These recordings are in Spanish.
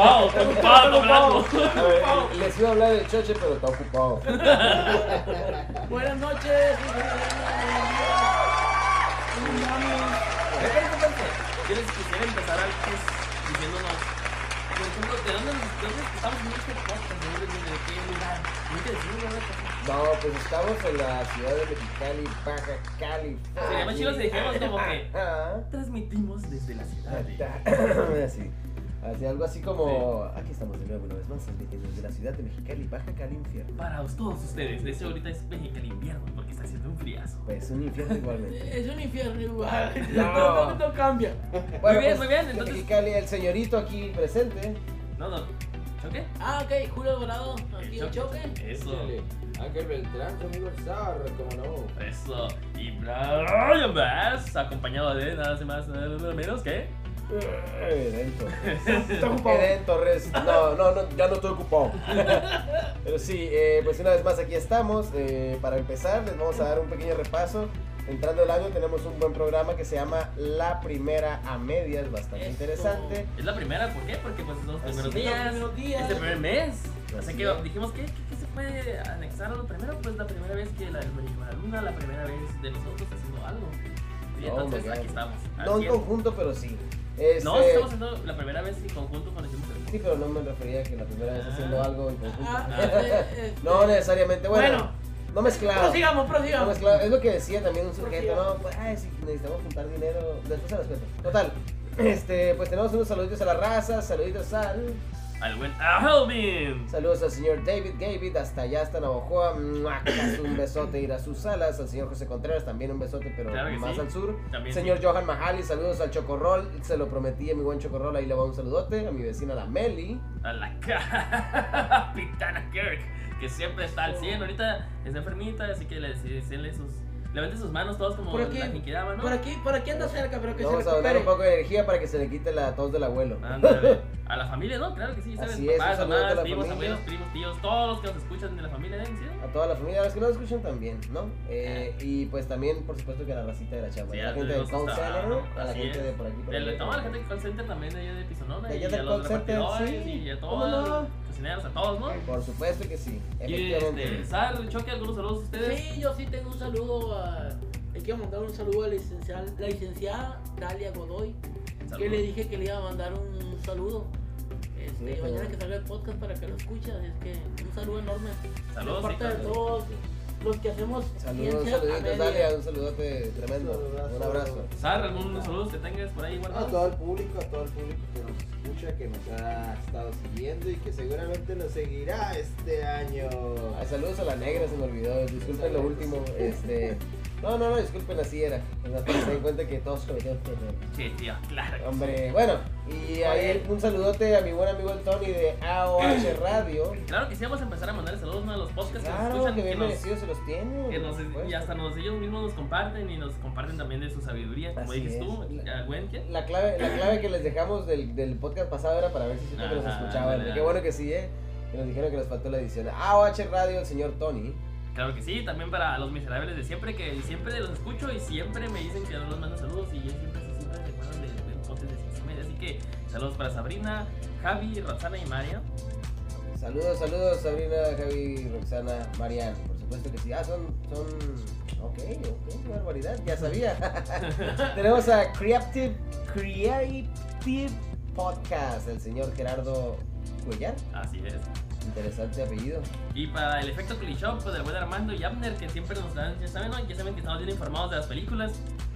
ocupado, estoy ocupado, ver, les iba a hablar de Choche, pero está ocupado. Buenas noches. Espérate. ¿Quieres quisiera empezar antes diciéndonos, por ejemplo, de dónde, dónde estamos en este podcast? ¿De dónde viene? ¿De qué lugar? Nunca decimos nada. No, pues estamos en la ciudad de Mexicali, Baja California. Sería más chido si dijéramos como que transmitimos desde la ciudad de... Así. Así, algo así como. Aquí estamos de nuevo una vez más desde la ciudad de Mexicali, Baja Cali, infierno. Para todos ustedes, de hecho ahorita es México invierno porque está haciendo un friazo. Pues un infierno igualmente. Es un infierno igual. No. No, no cambia. Bueno, bien, pues, muy bien, entonces- Mexicali, el señorito aquí presente. No, no. ¿Choque? Ah, ok, Julio Dorado, aquí el choque. Eso. Ángel Beltrán, su amigo el Zar, como no. Eso. Y Brian Bass, acompañado de nada más, nada menos que. Eden Torres. Eden Torres. No, no, no, ya no estoy ocupado. Pero sí, eh, pues una vez más aquí estamos. Eh, para empezar, les vamos a dar un pequeño repaso. Entrando el año tenemos un buen programa que se llama La Primera a Medias, bastante Eso. Es interesante. la primera, ¿por qué? Porque pues son los primeros es, días. los primeros días. Es el primer mes. Así Así que es. dijimos, ¿qué, qué, qué se puede anexar a lo primero? Pues la primera vez que la, la luna, la primera vez de nosotros haciendo algo. Y entonces aquí estamos. No en conjunto, pero sí. Este, No, estamos haciendo la primera vez en conjunto cuando hicimos el Sí, pero no me refería a que la primera vez haciendo Ah. algo en conjunto. Ah, este, este. No necesariamente, bueno, Bueno, no mezclado. prosigamos, No prosigamos. mezclado. Es lo que decía también un sujeto, no, pues, ay, si necesitamos juntar dinero, después se las cuento. Total, este, pues tenemos unos saluditos a la raza, saluditos al... Al buen Alvin. Saludos al señor David David, hasta allá, hasta Navajoa, un besote ir a sus salas, al señor José Contreras, también un besote, pero Claro más sí. al sur. También Señor sí. Johan Mahali, saludos al Chocorrol, se lo prometí a mi buen Chocorrol, ahí le va un saludote, a mi vecina la Meli. A la Capitana Kirk, que siempre está al 100. Ahorita está enfermita, así que le decirle sus. Levante sus manos todos como Por aquí, la ¿no? por aquí, por aquí anda cerca, pero que Vamos se a recupere. un poco de energía para que se le quite la tos del abuelo. Ándale. A la familia, ¿no? Claro que sí, ¿sabes? Así es, Papás, a mamás, la primos, abuelos, primos, tíos, todos los que nos escuchan de la familia, ¿eh? ¿Sí? A toda la familia, a los que no lo escuchan también, ¿no? Eh, y pues también, por supuesto, que a la racita de la chamba. Sí, a la gente del call center, abajo, a la gente es. de por aquí. Por El, allá. toda la gente de call center también de allá de Pisonona De allá a del los call center, repartidores sí. y a ¿Cómo todos no? Cocineros, a todos, ¿no? Por supuesto que sí, Y este, Sal, Choque, algunos saludos a ustedes. Sí, yo sí tengo un saludo a. Le quiero mandar un saludo a la licenciada, la licenciada Dalia Godoy, Saludos. que le dije que le iba a mandar un saludo. Este, Sí, mañana que salga el podcast para que lo escuches, es que un saludo enorme. Saludos, de parte sí, de todos los que hacemos Saludos, ciencia a saluditos. Dalia, un saludote tremendo. Saludazo. Un abrazo. Sar, algunos saludos que tengas por ahí A guardados. todo el público, a todo el público que nos escucha, que nos ha estado siguiendo y que seguramente nos seguirá este año. Ay, saludos a la negra, se me olvidó. Disculpen lo último. Este. No, no, no, disculpen, así era. Que se den cuenta que todos cometemos errores. Sí, tío, claro. Hombre, bueno, y ahí un saludote a mi buen amigo el Tony de AOH Radio. Claro que sí, vamos a empezar a mandar saludos a los podcasts que nos escuchan, que que, bien nos, merecidos se los tiene. que nos- y hasta nos, ellos mismos nos comparten y nos comparten también de su sabiduría, como dices es. tú, La-. La clave, la clave que les dejamos del, del podcast pasado era para ver si siempre que nos Ajá, escuchaban. Qué bueno que sí, eh. Que nos dijeron que les faltó la edición. AOH Radio, el señor Tony. Claro que sí, también para los miserables de siempre, que siempre los escucho y siempre me dicen que no los mando saludos y ellos siempre, siempre se acuerdan del de podcast de Ciencia Media. Así que saludos para Sabrina, Javi, Roxana y María. Saludos, saludos, Sabrina, Javi, Roxana, Marian. Por supuesto que sí. Ah, son. son... Ok, ok, qué barbaridad, ya sabía. Tenemos a Creative, Creative Podcast, el señor Gerardo Cuellar. Así es. Interesante apellido. Y para el efecto Clishop, pues del buen Armando y Abner, que siempre nos dan, ya saben, ¿no? ya saben que estamos bien informados de las películas.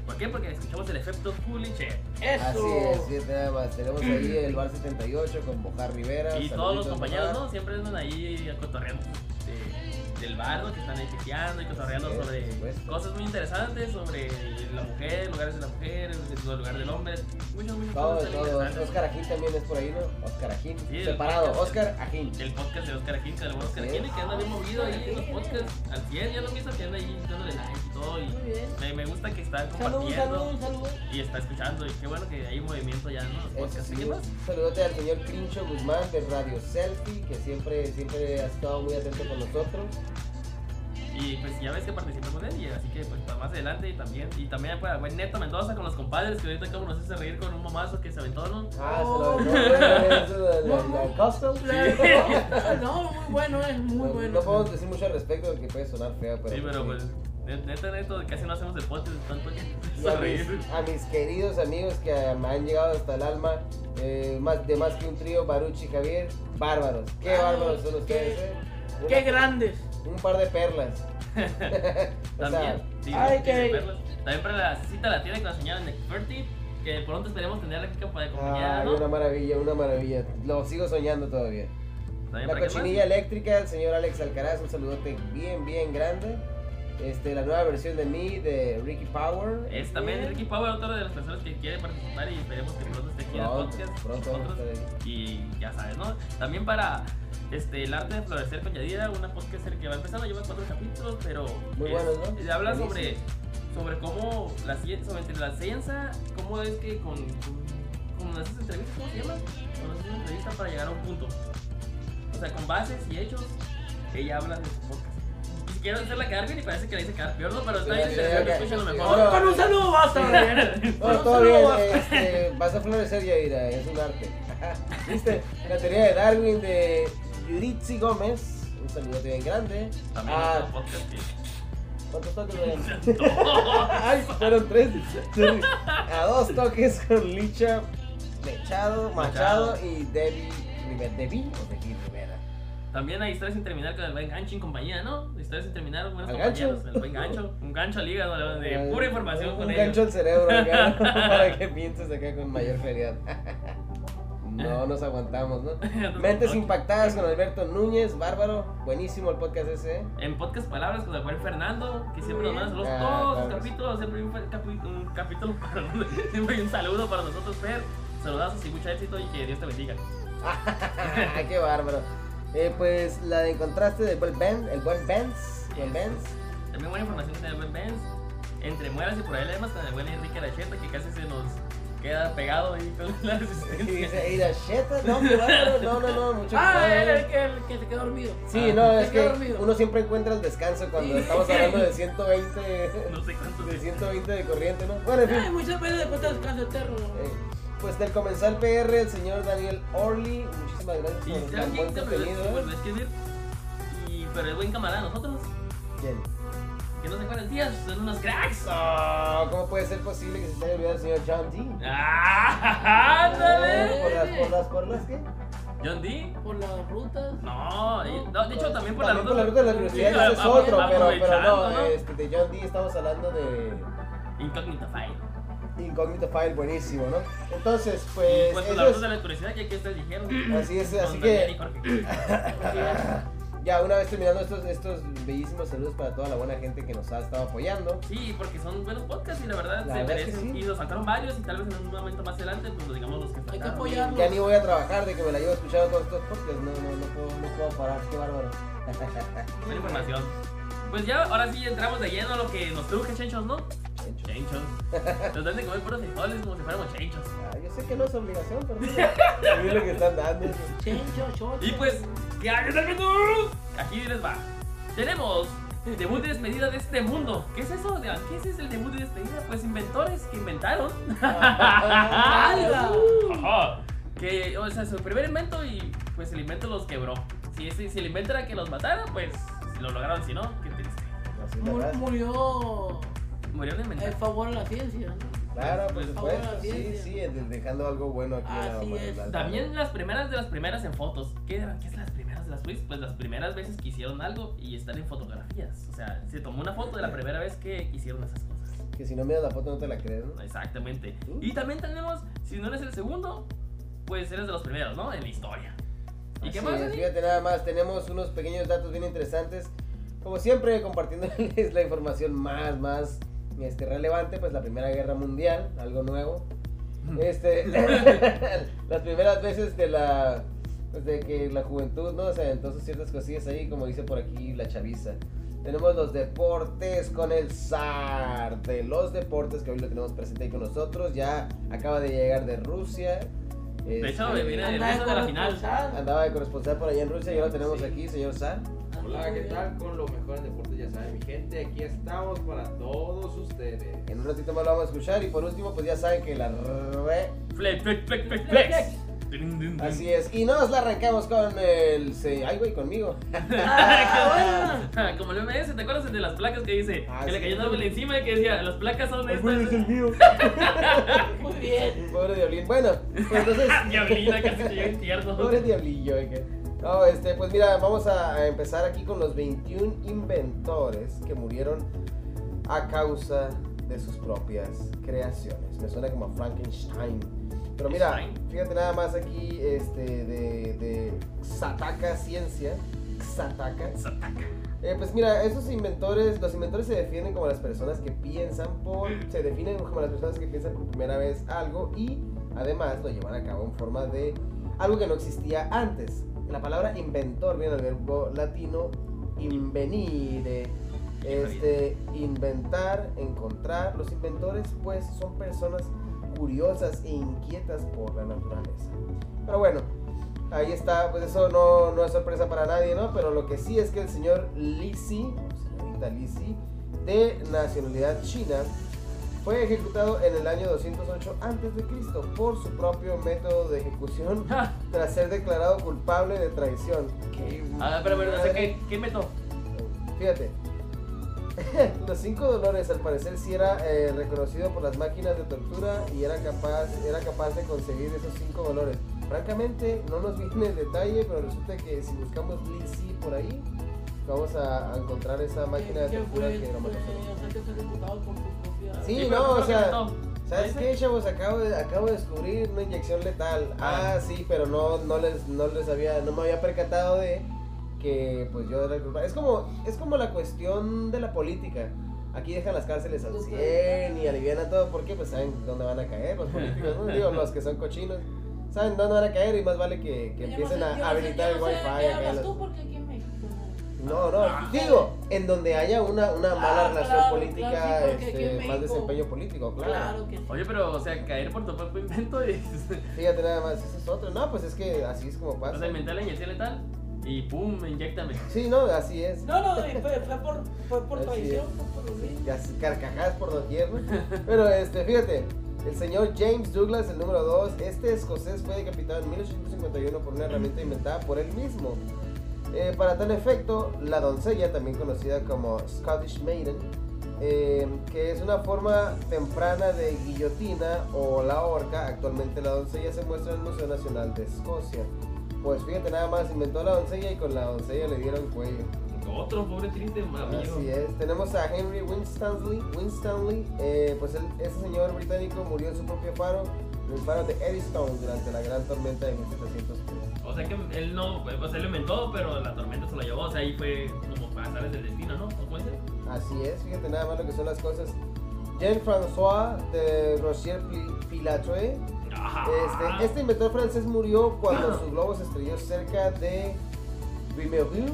¿Por qué? Porque escuchamos el efecto Culiche. Eso. Así es, sí, nada más. Tenemos ahí el Bar 78 con Bojar Rivera. Y todos los compañeros. ¿no? Siempre andan ahí cotorreando del bar, ¿no? Que están ahí pisteando y cotorreando es, sobre cosas muy interesantes, sobre la mujer, lugares de la mujer, el lugar del hombre. Muchas, muchas Todo, cosas todo. Oscar Ajín también es por ahí, ¿no? Oscar Ajín. Sí, el Separado, podcast. Oscar Ajín. El podcast de Oscar Aquín, que el buen Oscar es. que anda bien movido ahí en los podcasts al 100, ya lo he visto que anda ahí dándole like y todo. Y Muy bien. me, me gusta que está compartiendo saludos, saludos. y está escuchando. Y qué bueno que hay movimiento ya en los podcasts. sí, ¿Qué más? saludote al señor Crincho Guzmán de Radio Selfie, que siempre, siempre ha estado muy atento con nosotros. Y pues ya ves que participé con él, y así que pues para más adelante y también, y también para buen Neto Mendoza con los compadres, que ahorita como nos hace reír con un mamazo que se aventó, ¿no? Ah, se lo no, eso de la, la, la custom. No, muy bueno, es muy No, bueno. no podemos decir mucho al respecto porque puede sonar feo, pero. Sí, pero pues, neta, neto, casi no hacemos deportes tanto que a reír. mis, a mis queridos amigos que me han llegado hasta el alma, eh, más, de más que un trío, Baruch y Javier, bárbaros. Qué Ah, bárbaros son ustedes, qué- eh. Qué grandes. Un par de perlas. También, sí, ay, que- perlas. También para la cita la tiene con la señora Neferti, que pronto esperemos tenerla aquí compañía, ay, ¿no? una maravilla, una maravilla. Lo sigo soñando todavía. También La para cochinilla eléctrica, el señor Alex Alcaraz, un saludote bien, bien grande. Este, la nueva versión de mí, de Ricky Power. Es también Ricky Power, otra de las personas que quiere participar y esperemos que pronto esté aquí en el Pronto, podcast. pronto nosotros. Y ya sabes, ¿no? También para este, el arte de florecer con Yadira, una podcast que va empezando, lleva cuatro capítulos, pero Muy es- buenos, ¿no? y habla sobre, Buenísimo. sobre cómo la ciencia, sobre entre la ciencia, cómo es que con, con, con esas entrevistas, ¿cómo se llama? Con esas entrevistas para llegar a un punto. O sea, con bases y hechos, ella habla de su podcast. Y quiero hacerla quedar bien y parece que la hice quedar peor, ¿no? Pero está bien sí, escúchalo sí, mejor. no. Con un saludo basta, Brian. No, Con un todo bien, este, vas a florecer Yaira, es un arte. ¿Viste? La teoría de Darwin de Yuritsi Gómez, un saludote bien grande. También Ah, otro podcast que... ¿Cuántos toques? Ay, fueron tres. A dos toques con Licha, Mechado, Machado y Debbie Rivera. ¿Debbie o Debbie Rivera? También hay historias sin terminar con el buen gancho en compañía, ¿no? Historias sin terminar, buenos ¿Al gancho? compañeros. El buen gancho. Un gancho al hígado, de pura información un con Un ellos. gancho al cerebro acá, para que pienses acá con mayor claridad. No nos aguantamos, ¿no? Mentes impactadas con Alberto Núñez, bárbaro, buenísimo el podcast ese. ¿eh? En podcast Palabras con el buen Fernando, que siempre nos manda saludos Ah, todos los capítulos, siempre hay un, un capítulo para siempre hay un saludo para nosotros, Fer. Saludazos y mucho éxito y que Dios te bendiga. Qué bárbaro. Eh, pues la de contraste del buen Ben, el buen Benz, buen Benz. También buena información que tiene el buen Benz. Entre mueras y problemas con el buen Enrique Lacheta, que casi se nos queda pegado ahí con la Y resistencia. dice, "Ira, sheta, no, qué bárbaro, no, no, no, mucho Ah, cuidado, el, eh". el que, el que se quedó dormido. Sí, Ah, no, es que dormido. uno siempre encuentra el descanso cuando Sí. estamos hablando de 120, No sé cuántos de 120 de corriente, ¿no? Bueno, en fin. Ay, muchas veces después te descanso eterno. Eh, pues del comensal PR, el señor Daniel Orly, muchísimas gracias Y por ¿saben tan quién buen contenido. ¿eh? Y, pero es buen camarada de nosotros, ¿Quién? Que no se acuerdan tías, son unos cracks. Ah, ¿Cómo puede ser posible que se te haya olvidado el señor John D? ¡Ah! ¡Ándale! ¿Por las, por las, por las qué? John D. Por las rutas. No, no, de hecho también por También la por la ruta de la Sí, curiosidad, ese es otro, pero, pero no. Este, de John D estamos hablando de Incógnito File. Incógnito File, buenísimo, ¿no? Entonces, Y pues, pues la eso ruta de la curiosidad, ya que ustedes dijeron. Así es, así que- y Jorge. ya una vez terminando estos, estos bellísimos saludos para toda la buena gente que nos ha estado apoyando. Sí, porque son buenos podcasts y la verdad La se verdad es que merecen. sí. Y nos faltaron varios y tal vez en un momento más adelante, pues lo digamos los que Hay que faltaron. apoyarlos. Ya ni voy a trabajar de que me la llevo escuchando todos estos podcasts, no, no, no puedo, no puedo parar, qué bárbaro. Buena información. Pues ya, ahora sí entramos de lleno a lo que nos truje, chenchos, ¿no? Chencho. Chenchos. Nos dan de comer puros frijoles como si fuéramos chenchos. Ah, yo sé que no es obligación, pero mira, es lo que están dando. Chencho, chocho. Y pues, ¿qué hay en el menú? Aquí les va. Tenemos debut de despedida de este mundo. ¿Qué es eso? ¿Qué es el debut de despedida? Pues inventores que inventaron. Que, o sea, su primer invento y pues el invento los quebró. Si, ese- si el invento era que los matara, pues lo lograron. Si no, qué triste. Murió Murieron de en inventar. favor a la ciencia. Claro, por Pues, supuesto, ahora sí, sí, de- dejando algo bueno aquí Así es. También las primeras de las primeras en fotos. ¿Qué eran? ¿Qué es las las pues? Pues las primeras veces que hicieron algo y están en fotografías. O sea, se tomó una foto de la primera vez que hicieron esas cosas. Que si no miras la foto no te la crees, ¿no? Exactamente. Uh. Y también tenemos, si no eres el segundo, pues eres de los primeros, ¿no? En la historia. ¿Y qué más? es, fíjate nada más, tenemos unos pequeños datos bien interesantes. Como siempre, compartiéndoles la información más, más este, relevante, pues la Primera Guerra Mundial, algo nuevo. Este, las primeras veces de la, de que la juventud, ¿no? O sea, entonces ciertas cosillas ahí, como dice por aquí la chaviza. Tenemos los deportes con el zar de los deportes que hoy lo tenemos presente ahí con nosotros. Ya acaba de llegar de Rusia. De hecho, Este, viene de Anda Rusia de la final. Andaba de corresponsal por allá en Rusia, ya lo tenemos Sí. aquí, señor Zar. Hola, ¿qué tal? Con lo mejor en deportes, ya saben, mi gente, aquí estamos para todos ustedes. En un ratito más lo vamos a escuchar y por último, pues ya saben que la re... Flex, flex, flex, flex, flex. Así es. Y nos la arrancamos con el... se- Ay, güey, conmigo. Ah, bueno. Como el MMS, ¿te acuerdas de las placas que dice? Ah, que le cayó una vela encima y que decía, las placas son estas. mío. Muy bien. Pobre Diablín. Bueno, pues entonces... Diablina, casi te llega infierno. Pobre diablillo, oiga. No, este, pues mira, vamos a, a empezar aquí con los 21 inventores que murieron a causa de sus propias creaciones. Me suena como a Frankenstein. Pero mira, fíjate nada más aquí este, de, de Xataka Ciencia. Xataka. Sataka. Eh, pues mira, esos inventores, los inventores se definen como las personas que piensan por, se definen como las personas que piensan por primera vez algo y además lo llevan a cabo en forma de algo que no existía antes. La palabra inventor viene del verbo latino invenire, este, inventar, encontrar. Los inventores pues son personas curiosas e inquietas por la naturaleza. Pero bueno, Ahí está, pues eso no, no es sorpresa para nadie, ¿no? Pero lo que sí es que el señor Lisi, señorita Lisi, de nacionalidad china, fue ejecutado en el año 208 a.C. por su propio método de ejecución tras ser declarado culpable de traición. ¿Qué Ah, pero, pero, no sé madre. qué, qué meto. Fíjate. Los cinco dolores al parecer sí era eh, reconocido por las máquinas de tortura y era capaz, era capaz de conseguir esos cinco dolores. Francamente no nos viene el detalle, pero resulta que si buscamos Lizzie por ahí, vamos a, a encontrar esa máquina de ¿Qué tortura que no me. Sí, no, ¿cómo o sea? ¿Sabes qué, chavos? Acabo de, acabo de descubrir una inyección letal. Ah, Ah. sí, pero no, no les, no les había, no me había percatado de que pues yo era el culpable. Es como, es como la cuestión de la política. Aquí dejan las cárceles al 100 y alivian todo porque pues saben dónde van a caer los políticos, ¿no? Digo, los que son cochinos. Saben dónde van a caer y más vale que, que empiecen a yo habilitar yo el no sé wifi. los- tú? Porque aquí en México no. no, no, digo, en donde haya una, una mala Ah, relación claro, política, claro, sí, este, más desempeño político, claro. Claro que sí. Oye, pero, o sea, caer por tu propio invento y. Fíjate nada más, ese es otro. No, pues es que así es como O pasa. sea, inventé la inyección letal y pum, inyectame. Sí, no, así es. No, no, fue, fue por, fue por traición, por lo mismo. Ya se- carcajadas por doquier. Pero este, fíjate, el señor James Douglas, el número 2, este escocés fue decapitado en 1851 por una herramienta inventada por él mismo. Eh, para tal efecto, la doncella, también conocida como Scottish Maiden, eh, que es una forma temprana de guillotina o la horca, actualmente la doncella se muestra en el Museo Nacional de Escocia. Pues fíjate nada más, inventó la doncella y con la doncella le dieron cuello. Otro pobre triste amigo. Así es. Tenemos a Henry Winstanley. Winstanley, eh, pues él, ese señor británico murió en su propio faro, en el faro de Eddystone durante la gran tormenta de 1703. O sea que él no, pues él lo inventó, pero la tormenta se lo llevó. O sea, ahí fue como para saber del destino, ¿no? ¿No puede ser? Así es, fíjate nada más lo que son las cosas. Jean-François de Rocher Pilatre. Este, este inventor francés murió cuando su globo se estrelló cerca de Wimereux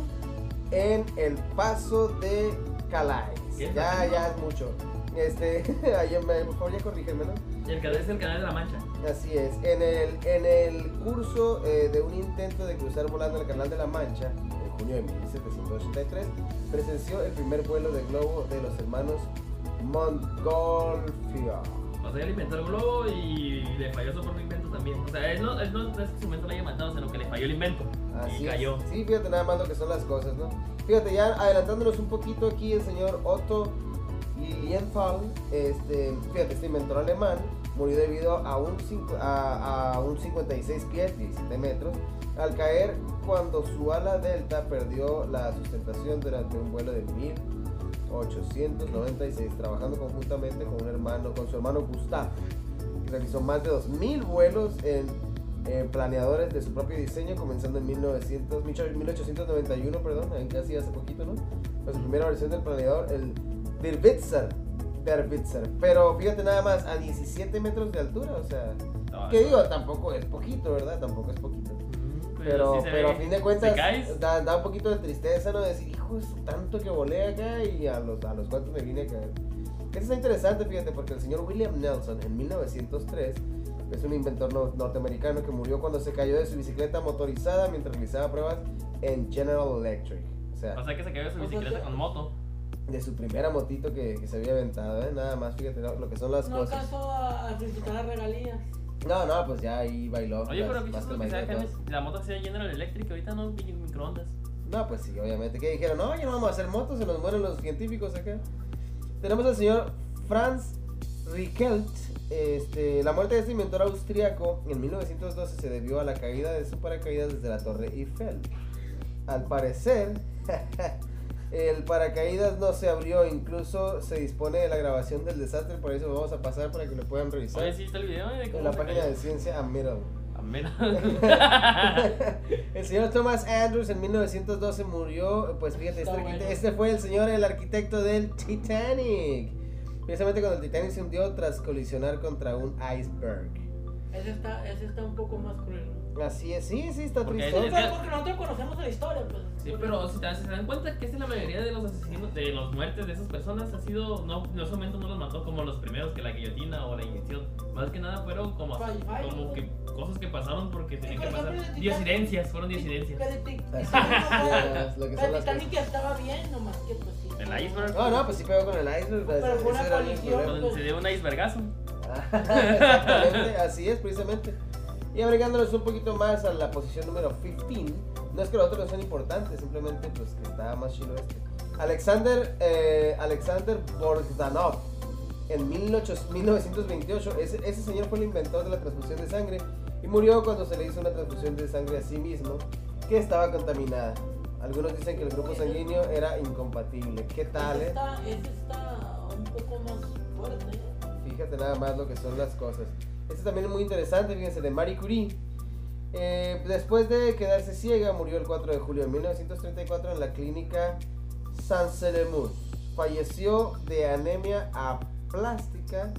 en el paso de Calais. Ya, ya es mucho. Este, por favor ya corrígeme, ¿no? El canal es el canal de la mancha. Así es. En el, en el curso eh, de un intento de cruzar volando el Canal de la Mancha, en junio de 1783, presenció el primer vuelo de globo de los hermanos Montgolfier. Sea, él inventó el globo y le falló su propio invento también. O sea, él no, él no, es que su invento lo haya matado, sino que le falló el invento. Así y es. cayó. Sí, fíjate nada más lo que son las cosas, ¿no? Fíjate, ya adelantándonos un poquito aquí, el señor Otto Lilienthal, este, fíjate, este inventor alemán, murió debido a un, a, a un 56 pies, 17 metros, al caer cuando su ala delta perdió la sustentación durante un vuelo de 1896, trabajando conjuntamente con un hermano, con su hermano Gustav. Realizó más de 2.000 vuelos en eh, planeadores de su propio diseño, comenzando en 1900, 1891, perdón, casi hace poquito, ¿no? Fue su primera versión del planeador, el. Dirwitzer. Pero fíjate nada más, a 17 metros de altura, o sea, No, que digo, tampoco es poquito, ¿verdad? Tampoco es poquito. Mm, Pero, sí pero a fin de cuentas da, da un poquito de tristeza, ¿no? Decir, hijo, es tanto que volé acá y a los, a los cuantos me vine a caer. Eso está interesante, fíjate, porque el señor William Nelson en 1903 es un inventor no- norteamericano que murió cuando se cayó de su bicicleta motorizada mientras realizaba pruebas en General Electric. sea, O sea que se cayó de su O sea, bicicleta con moto. de su primera motito que, que se había aventado, ¿eh? Nada más, fíjate lo, lo que son las No cosas. alcanzó a, a disfrutar las regalías. No, no, pues ya ahí bailó. Oye, más- pero más bichos que que sea la moto se General Electric, ahorita no mi- microondas. No, pues sí, obviamente. ¿Qué dijeron? No, ya no vamos a hacer motos, se nos mueren los científicos acá. Tenemos al señor Franz Rickelt. Este, la muerte de este inventor austriaco en 1912 se debió a la caída de su paracaídas desde la Torre Eiffel. Al parecer, el paracaídas no se abrió, incluso se dispone de la grabación del desastre, por eso vamos a pasar para que lo puedan revisar Oye, sí está el video, de en la página cayó. de Ciencia a Middle. A menos. el señor Thomas Andrews en 1912 murió, pues fíjate, este, bueno. este fue el señor, el arquitecto del Titanic. Precisamente cuando el Titanic se hundió tras colisionar contra un iceberg. Ese está, ese está un poco más cruel. Así es, sí, sí, está Porque triste. Es Pero que- porque nosotros conocemos la historia, pues. Sí, pero si te, si se dan cuenta que es la mayoría de los asesinos, de los muertes de esas personas, ha sido, no, en ese momento no los mató como los primeros, que la guillotina o la inyección. Más que nada fueron como, Fall- fall, como que cosas que pasaron porque tenían por que pasar. Diosidencias, fueron diosidencias. Pero el Así Titanic es, estaba bien, nomás que pues sí. El iceberg. No, no, pues sí pegó con el iceberg. Pero ese- fue una colisión, se dio un icebergazo. Así es, precisamente. Y agregándonos un poquito más a la posición número 15, no es que los otros no sean importantes, simplemente pues que está más chido este. Alexander, eh, Alexander en 18 1928, ese, ese señor fue el inventor de la transfusión de sangre y murió cuando se le hizo una transfusión de sangre a sí mismo, que estaba contaminada. Algunos dicen que el grupo sanguíneo era incompatible. ¿Qué tal, Ese eh? está, ese está un poco más fuerte. ¿eh? Fíjate nada más lo que son las cosas. Este también es muy interesante, fíjense, de Marie Curie. Eh, después de quedarse ciega, murió el 4 de julio de 1934 en la clínica Saint-Celemus. Falleció de anemia aplástica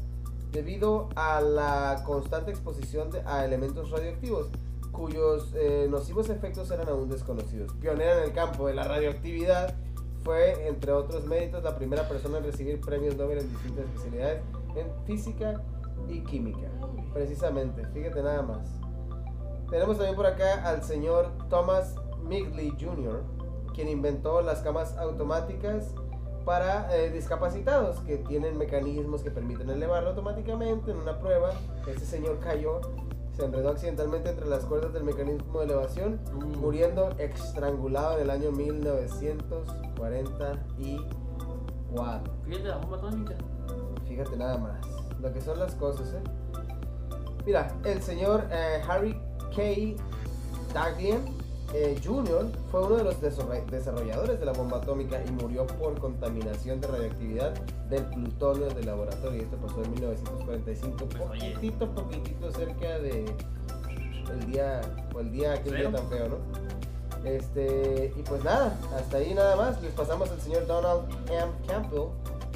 debido a la constante exposición de- a elementos radioactivos, cuyos eh, nocivos efectos eran aún desconocidos. Pionera en el campo de la radioactividad, fue, entre otros méritos, la primera persona en recibir premios Nobel en distintas especialidades en física y química. Precisamente, fíjate nada más. Tenemos también por acá al señor Thomas Migley Jr., quien inventó las camas automáticas para eh, discapacitados que tienen mecanismos que permiten elevarlo automáticamente en una prueba. Este señor cayó, se enredó accidentalmente entre las cuerdas del mecanismo de elevación, muriendo estrangulado en el año 1944. Fíjate la bomba atómica. Fíjate nada más, lo que son las cosas, ¿eh? Mira, el señor eh, Harry K. Daglian eh, Jr. fue uno de los desarroll- desarrolladores de la bomba atómica y murió por contaminación de radioactividad del plutonio del laboratorio. Esto pasó en 1945, Pues, poquitito, poquitito cerca de el día, o el día, aquel día tan feo, ¿no? Este, y pues nada, hasta ahí nada más. Les pasamos al señor Donald M. Campbell,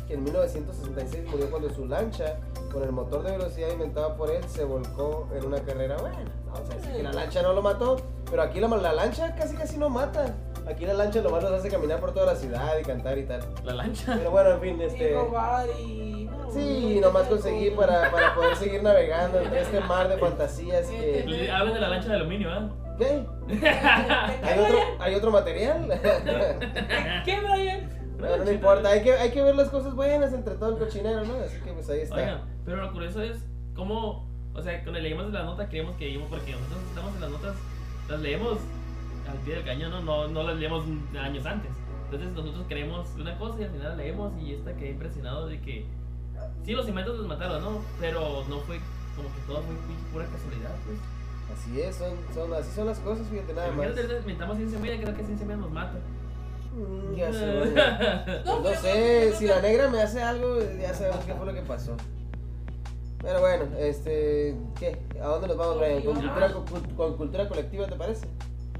que en 1966 murió cuando su lancha, con el motor de velocidad inventado por él, se volcó en una carrera. Bueno, vamos a decir que la lancha no lo mató, pero aquí la, la lancha casi casi no mata. Aquí la lancha lo más los hace caminar por toda la ciudad y cantar y tal. La lancha. Pero bueno, en fin, Y este. robar y. Sí, nomás conseguí para, para poder seguir navegando entre este mar de fantasías que. Hablan de la lancha de aluminio, ¿ah? ¿Qué? ¿Qué, ¿Hay otro, ¿Hay otro material? ¿Qué, Brian? No, no importa, hay que, hay que ver las cosas buenas entre todo el cochinero, ¿no? Así que pues ahí está. Oigan, pero lo curioso es cómo, o sea, cuando leímos la nota creímos que íbamos, porque nosotros estamos en las notas, las leemos al pie del cañón, ¿no? No, no las leemos años antes. Entonces nosotros creemos una cosa y al final la leemos y esta quedé impresionado de que sí, los inventos los mataron, ¿no? Pero no fue como que todo fue pura casualidad, pues. Así es, son, son, así son las cosas, fíjate nada más. Inventamos ciencia media, creo que ciencia media nos mata. Mm, Ya sé. No, No sé, si la negra me hace algo, ya sabemos qué fue lo que pasó. Pero bueno, este, ¿qué? ¿A dónde nos vamos, Brian? ¿Con cultura, con, con cultura colectiva, te parece?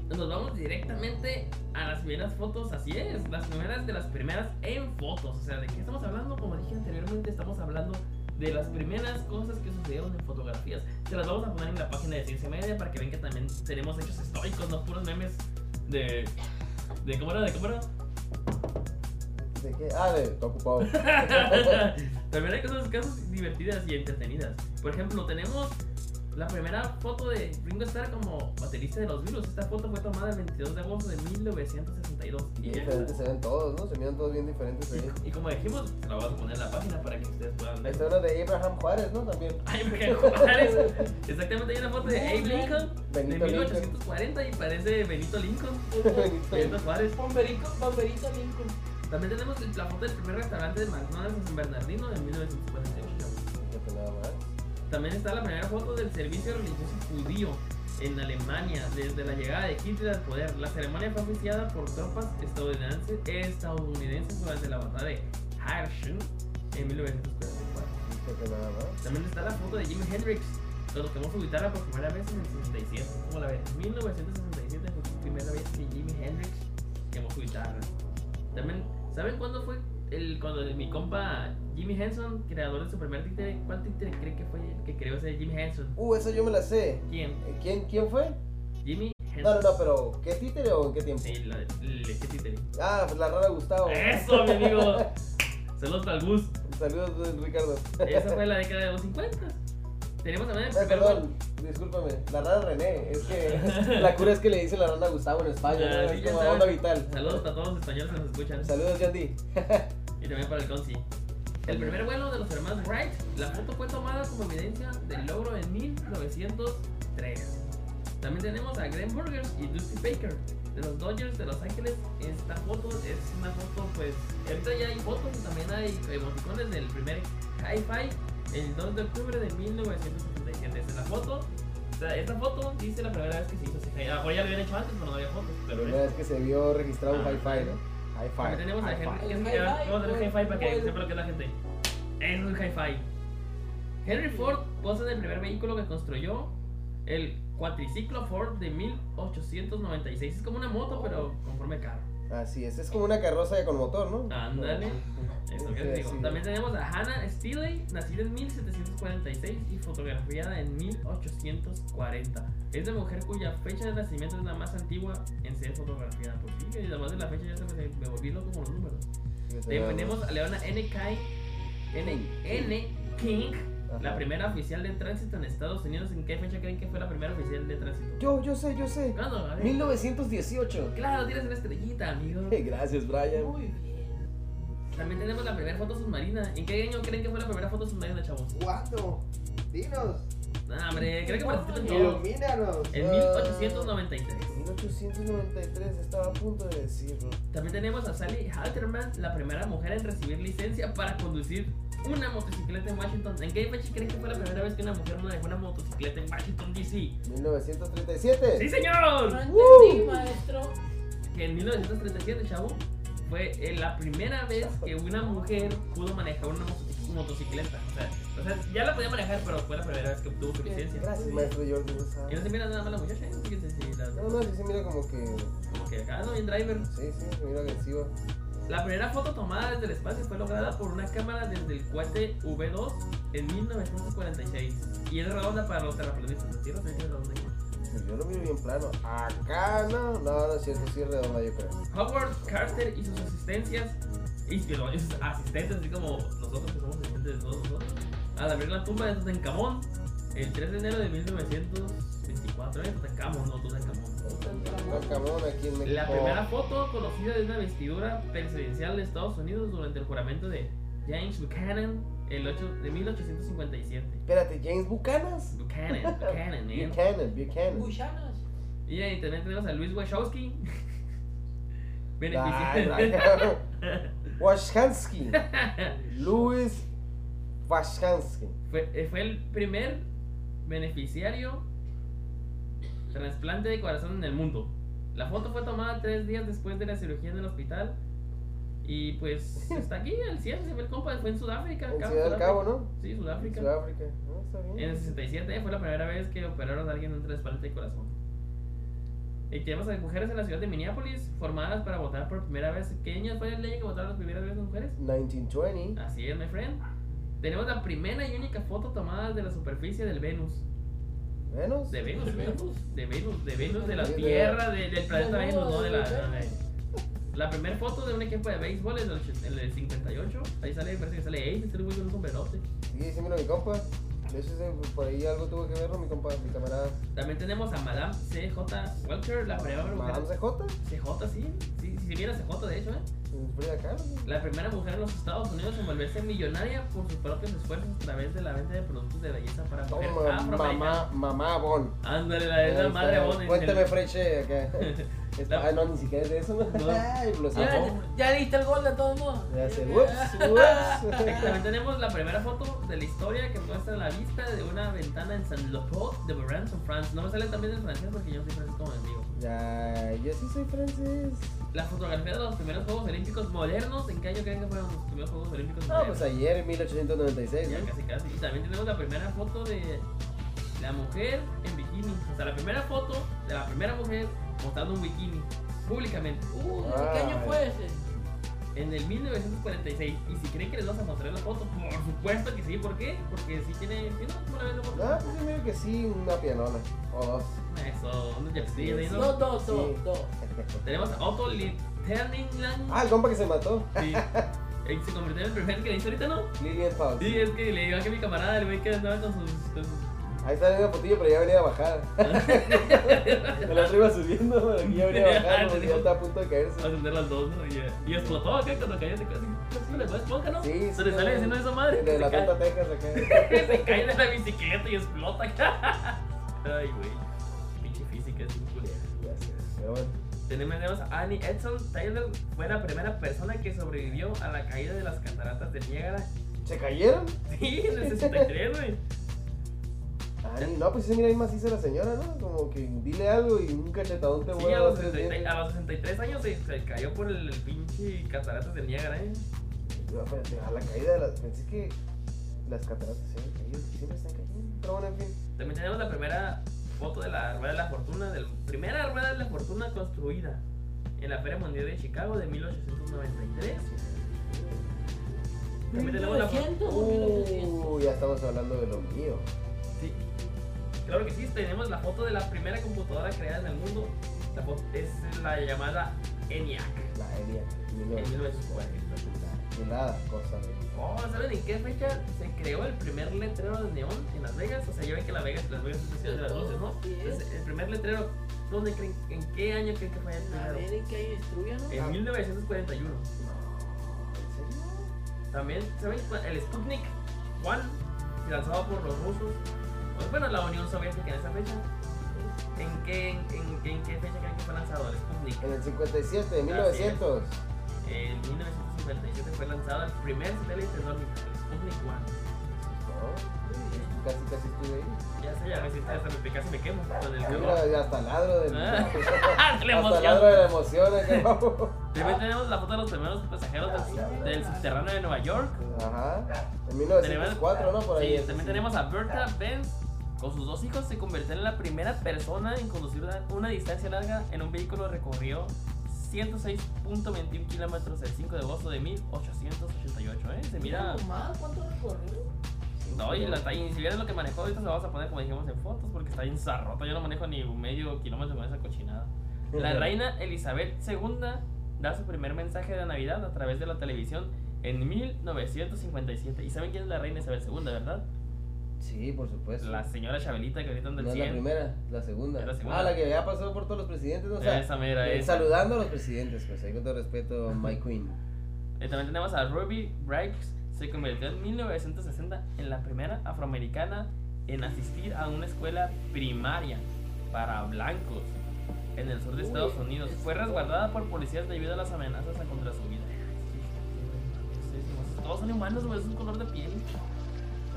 Nos vamos directamente a las primeras fotos, así es, las primeras de las primeras en fotos. O sea, ¿de qué estamos hablando? Como dije anteriormente, estamos hablando de las primeras cosas que sucedieron en fotografías. Se las vamos a poner en la página de Ciencia Media para que vean que también tenemos hechos históricos, no puros memes de. De ¿Cómo era? ¿De cómo era? ¿De qué? Ah, de está ocupado. También hay cosas, cosas divertidas y entretenidas. Por ejemplo, tenemos La primera foto de Ringo Starr como baterista de los Beatles, esta foto fue tomada el 22 de agosto de 1962. Y, Bien diferentes se ven todos, ¿no? Se miran todos bien diferentes ahí. y como dijimos, la vamos a poner en la página para que ustedes puedan ver. está una de Abraham Juárez, ¿no? También. Ay, porque Juárez. Exactamente, hay una foto de Abe Lincoln de Benito Lincoln. 1840 y parece Benito Lincoln. Benito Benito Juárez. Bomberito, bomberito Lincoln. También tenemos la foto del primer restaurante de McDonald's en San Bernardino de 1948. También está la primera foto del servicio religioso judío en Alemania desde la llegada de Hitler al poder. La ceremonia fue oficiada por tropas estadounidenses, estadounidenses durante la batalla de Harshun en 1944. Fíjate nada más. También está la foto de Jimi Hendrix cuando quemó su guitarra por primera vez en el 67. ¿Cómo la ven? 1967 fue su primera vez que Jimi Hendrix quemó su guitarra. También, ¿saben cuándo fue el, cuando mi compa Jimmy Henson, creador de su primer títere, ¿cuál títere cree que fue el que creó ese Jimmy Henson? Uh, esa yo me la sé. ¿Quién? Eh, ¿Quién, ¿Quién fue? Jimmy Henson. No, no, no, pero ¿qué títere o en qué tiempo? Sí, la, ¿qué títere? Ah, pues la rara Gustavo. Eso, mi amigo. Saludos para el bus. Saludos, Ricardo. Esa fue la década de los 50. Tenemos también el primer perdón, discúlpame. La rana René. Es que la cura es que le dicen la rana Gustavo en España. Ah, como onda vital. Saludos para todos los españoles que nos escuchan. Saludos, Yandy. Y también para el Conci. El primer vuelo de los hermanos Wright, la foto fue tomada como evidencia del logro en 1903. También tenemos a Glenn Burgers y Dusty Baker de los Dodgers de Los Ángeles. Esta foto es una foto, pues, ahorita ya hay fotos y también hay emoticones del primer Hi-Fi el 2 de octubre de 1977. Esta es la foto. O sea, esta foto dice la primera vez que se hizo ese hi-fi. Ahora ya lo habían hecho antes, pero no había fotos. La primera vez que se vio registrado un Ah. hi-fi, ¿no? Hi-fi. también tenemos a. Henry. El ¿qué es- hi-fi, Vamos a hacer o el- hi-fi para que sepa lo que es la gente. Es un hi-fi. Henry Ford posa del primer vehículo que construyó, el cuatriciclo Ford de 1896. Es como una moto, pero con forma de carro. Así es, es como una carroza con motor, ¿no? Ándale. Que te digo. También tenemos a Hannah Steele, nacida en 1746 y fotografiada en 1840. Es de mujer cuya fecha de nacimiento es la más antigua en ser fotografiada. Pues sí, y además de la fecha ya se me, me volví loco con los números. Tenemos a Leona N. Kai- N. N. King, Ajá. la primera oficial de tránsito en Estados Unidos. ¿En qué fecha creen que fue la primera oficial de tránsito? Yo, yo sé, yo sé. ¿Cuándo? A ver. 1918. Claro, tienes una estrellita, amigo. Gracias, Brian. Muy bien. También tenemos la primera foto submarina. ¿En qué año creen que fue la primera foto submarina, chavos? ¿Cuándo? Dinos, Nah, hombre, creo que participan todos. ilumínanos. En 1893. 1893, estaba a punto de decirlo. También tenemos a Sally Halterman, la primera mujer en recibir licencia para conducir una motocicleta en Washington. ¿En qué fecha creen que fue la primera vez que una mujer manejó una motocicleta en Washington, D.C.? 1937. ¡Sí, señor! No ¡Woo! entendí, maestro. que en 1937, chavo, fue eh, la primera vez que una mujer pudo manejar una moto- motocicleta. O sea, o sea, ya la podía manejar, pero fue la primera vez que obtuvo su licencia. Gracias, maestro Jordi. no. Y no se mira nada más la muchacha, ¿eh? fíjense, sí, la- No, no, sí se mira como que. como que acá no bien driver. Sí, sí, se mira agresiva. La primera foto tomada desde el espacio fue lograda por una cámara desde el cohete V2 en 1946 y es redonda para los terraplanistas. ¿Sí? ¿No? Sí, es redonda. Yo lo miro bien plano. Acá no. No, no es cierto, sí es redonda, yo creo. Howard Carter y sus asistencias, y, perdón, y sus asistentes, así como nosotros que somos asistentes de todos nosotros, al abrir la tumba de Tutankamón el 3 de enero de 1924. ¿eh? Tutankamón, no Tutankamón. Tutankamón aquí en México. La primera foto conocida de una vestidura presidencial de Estados Unidos durante el juramento de James Buchanan el 8 de 1857. Espérate, James Buchanas. Buchanan, Buchanan, man. Buchanan, Buchanan. Buchanas. Y ahí también tenemos a Luis Wachowski. Beneficiario. Washkansky. Louis Washkansky. fue, eh, fue el primer beneficiario trasplante de corazón en el mundo. La foto fue tomada tres días después de la cirugía en el hospital. Y pues está aquí, al cielo, se ve el compa, fue en Sudáfrica. En Cabo, Ciudad del Sudáfrica. Cabo, ¿no? Sí, Sudáfrica. Sudáfrica. No, está bien. En el 67 fue la primera vez que operaron a alguien un trasplante de corazón. Y tenemos a mujeres en la ciudad de Minneapolis formadas para votar por primera vez. ¿Qué año fue el año que votaron las primeras veces mujeres? 1920. Así es, my friend. Tenemos la primera y única foto tomada de la superficie del Venus. Venus. De Venus, Venus, de Venus, de Venus, de la de- Tierra, de- del planeta No, Venus, no de la. De no de- La primera foto de un equipo de béisbol en el, en el 58. Ahí sale, parece que sale Ace, este güey con un sombrerote. Sí, sí, mira mi compa. Sí, sí, sí, por ahí algo tuvo que ver, ¿no? Mi compa, mi camarada. También tenemos a Madame C.J. Walker, la primera mujer. Madame CJ. CJ, sí. Sí, sí, mira CJ, de hecho, ¿eh? Frida Kahlo. La primera mujer en los Estados Unidos en volverse millonaria por sus propios esfuerzos a través de la venta de productos de belleza para mujeres Toma, mamá, mamá Bon. Ándale, la la madre. Bonnie. Cuéntame, Freche, acá. Ah, no, ni siquiera es de eso, ¿no? No. Ay, lo Ya, ya diste el gol de todos modos. Ya sé, ups, ups. También tenemos la primera foto de la historia que muestra la vista de una ventana en Saint Leopold de Morans en France. No me sale también en francés porque yo soy francés como amigo. Ya, yo sí soy francés. La fotografía de los primeros Juegos Olímpicos modernos. ¿En qué año creen que fueron los primeros Juegos Olímpicos Ah, modernos? pues ayer, en 1896, Ya ¿no? casi casi. Y también tenemos la primera foto de la mujer en bikini. O sea, la primera foto de la primera mujer mostrando un bikini públicamente. Uh, ¿qué año fue ese? En el 1946. Y si creen que les vamos a mostrar la foto, por supuesto que sí. ¿Por qué? Porque sí tiene. ¿sí, no? ¿Cómo la foto? Ah, pues yo miro que sí, una pianona. O dos. Eso, unos jersey ahí, ¿no? Dos, dos, Sí. dos. Tenemos a Otto Litterningland. Ah, el compa que se mató. Sí. Él se convirtió en el primer que le hizo ahorita, ¿no? Lilian Faust. Sí, es que le digo que mi camarada, el güey que andaba con sus. con sus- Ahí está una fotillo, pero ya venía a bajar. El otro iba subiendo, pero aquí ya venía a bajar, porque ya está a punto de a caerse. ascender las dos, ¿no? Y, y explotó acá cuando cayó, se casi. ¿Cómo le fue esponja, no? Sí, sí. Se le sale diciendo esa madre. De se, la Tonta Texas acá. se cae de la bicicleta y explota acá. Ay, güey. Pinche física es un culera. Ya sé, pero bueno. Tenemos a Annie Edson Taylor, fue la primera persona que sobrevivió a la caída de las cataratas de Niágara. ¿Se cayeron? Sí, en el 63, güey. Ay, no, pues sí se mira ahí maciza la señora, ¿no? Como que dile algo y un cachetadón te Sí, vuela a los, los tres 63, dientes. a los 63 años se, se cayó por el, el pinche cataratas de Niágara, ¿eh? A la caída de las. Pensé que las cataratas se habían caído, siempre están cayendo. Pero bueno, en fin. También tenemos la primera foto de la Rueda de la Fortuna, de la primera Rueda de la Fortuna construida en la Feria Mundial de Chicago de 1893. También tenemos la foto. 1900 o 1800. Uh, ya estamos hablando de lo mío. Claro que sí, tenemos la foto de la primera computadora creada en el mundo. La foto es la llamada ENIAC La Elia. en 1940. Chulada cosa. Oh, ¿saben en qué fecha se creó el primer letrero de neón en Las Vegas? O sea, ya ven que Las Vegas, Las Vegas es la ciudad de las luces, ¿no? Sí. Entonces, el primer letrero, ¿dónde creen, en qué año creen que fue el A primero? ver, ¿en qué año no? En 1941. ¿En serio? También, ¿saben? El Sputnik 1, lanzado por los rusos. Pues, bueno, la Unión Soviética en esa fecha. ¿En qué, en, en- en qué fecha creen que fue lanzado el Sputnik? En el 57, de Así 1900. En 1957 fue lanzado el primer satélite enorme, el Sputnik 1. No, casi, casi estuve ahí. Ya sé, ya me siento hasta me casi me quemo con el. Mira, ya hasta ladro de Ah, la Hasta ladro de la emoción. También tenemos la foto de los primeros pasajeros del, del subterráneo de Nueva York. Ajá. En 1904, ¿no? Por ahí. Sí, también tenemos a Bertha Benz. Con sus dos hijos se convirtió en la primera persona en conducir una, una distancia larga en un vehículo recorrió 106.21 kilómetros el 5 de agosto de 1888, ¿eh? Se mira... ¿Cuánto? No, y, la, y si vieran lo que manejó ahorita se lo vamos a poner como dijimos en fotos porque está bien zarrota. Yo no manejo ni medio kilómetro con esa cochinada. La reina Elizabeth II da su primer mensaje de Navidad a través de la televisión en 1957. ¿Y saben quién es la reina Isabel II, verdad? Sí, por supuesto. La señora Chabelita que ahorita anda no al es la 100. primera, la segunda. Es la segunda. Ah, la que ya pasó por todos los presidentes, ¿no? O sea, Esa mera, eh, esa. saludando a los presidentes, pues ahí con todo respeto, my queen. Eh, también tenemos a Ruby Briggs. Se convirtió en 1960 en la primera afroamericana en asistir a una escuela primaria para blancos en el sur de Uy, Estados Unidos. Fue resguardada por policías debido a las amenazas contra su vida. Todos son humanos, güey, es un color de piel.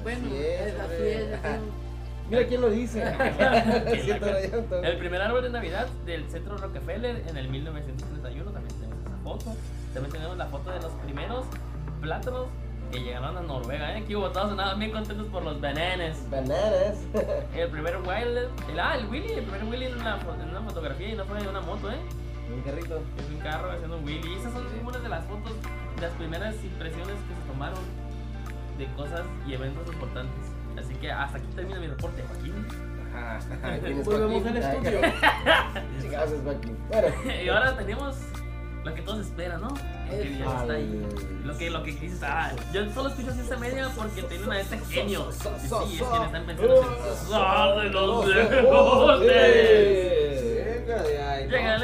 Bueno, Así es, así es. así es. Mira quién lo dice. El primer árbol de Navidad del centro Rockefeller en el 1931, también tenemos esa foto. También tenemos la foto de los primeros plátanos que llegaron a Noruega, ¿eh? Que hubo todos andaban bien contentos por los bananas. Bananas. El primer Wiley, el, ah, el Willy, el primer Willy en una, en una fotografía y no fue en una moto, ¿eh? Un carrito. Es un carro haciendo un Willy. Y esas son algunas de las fotos, de las primeras impresiones que se tomaron de cosas y eventos importantes. Así que hasta aquí termina mi reporte, Joaquín. Ajá. ¿Quién es Volvemos al estudio. Es Joaquín. Bueno. y ahora tenemos lo que todos esperan, ¿no? Lo que ya está ahí. Lo que, lo que dices, ah, yo solo escucho esta media porque tiene una de este genio. sí, es le están pensando ¡Sal de los deportes! Venga de ahí. ¿no? Llega el.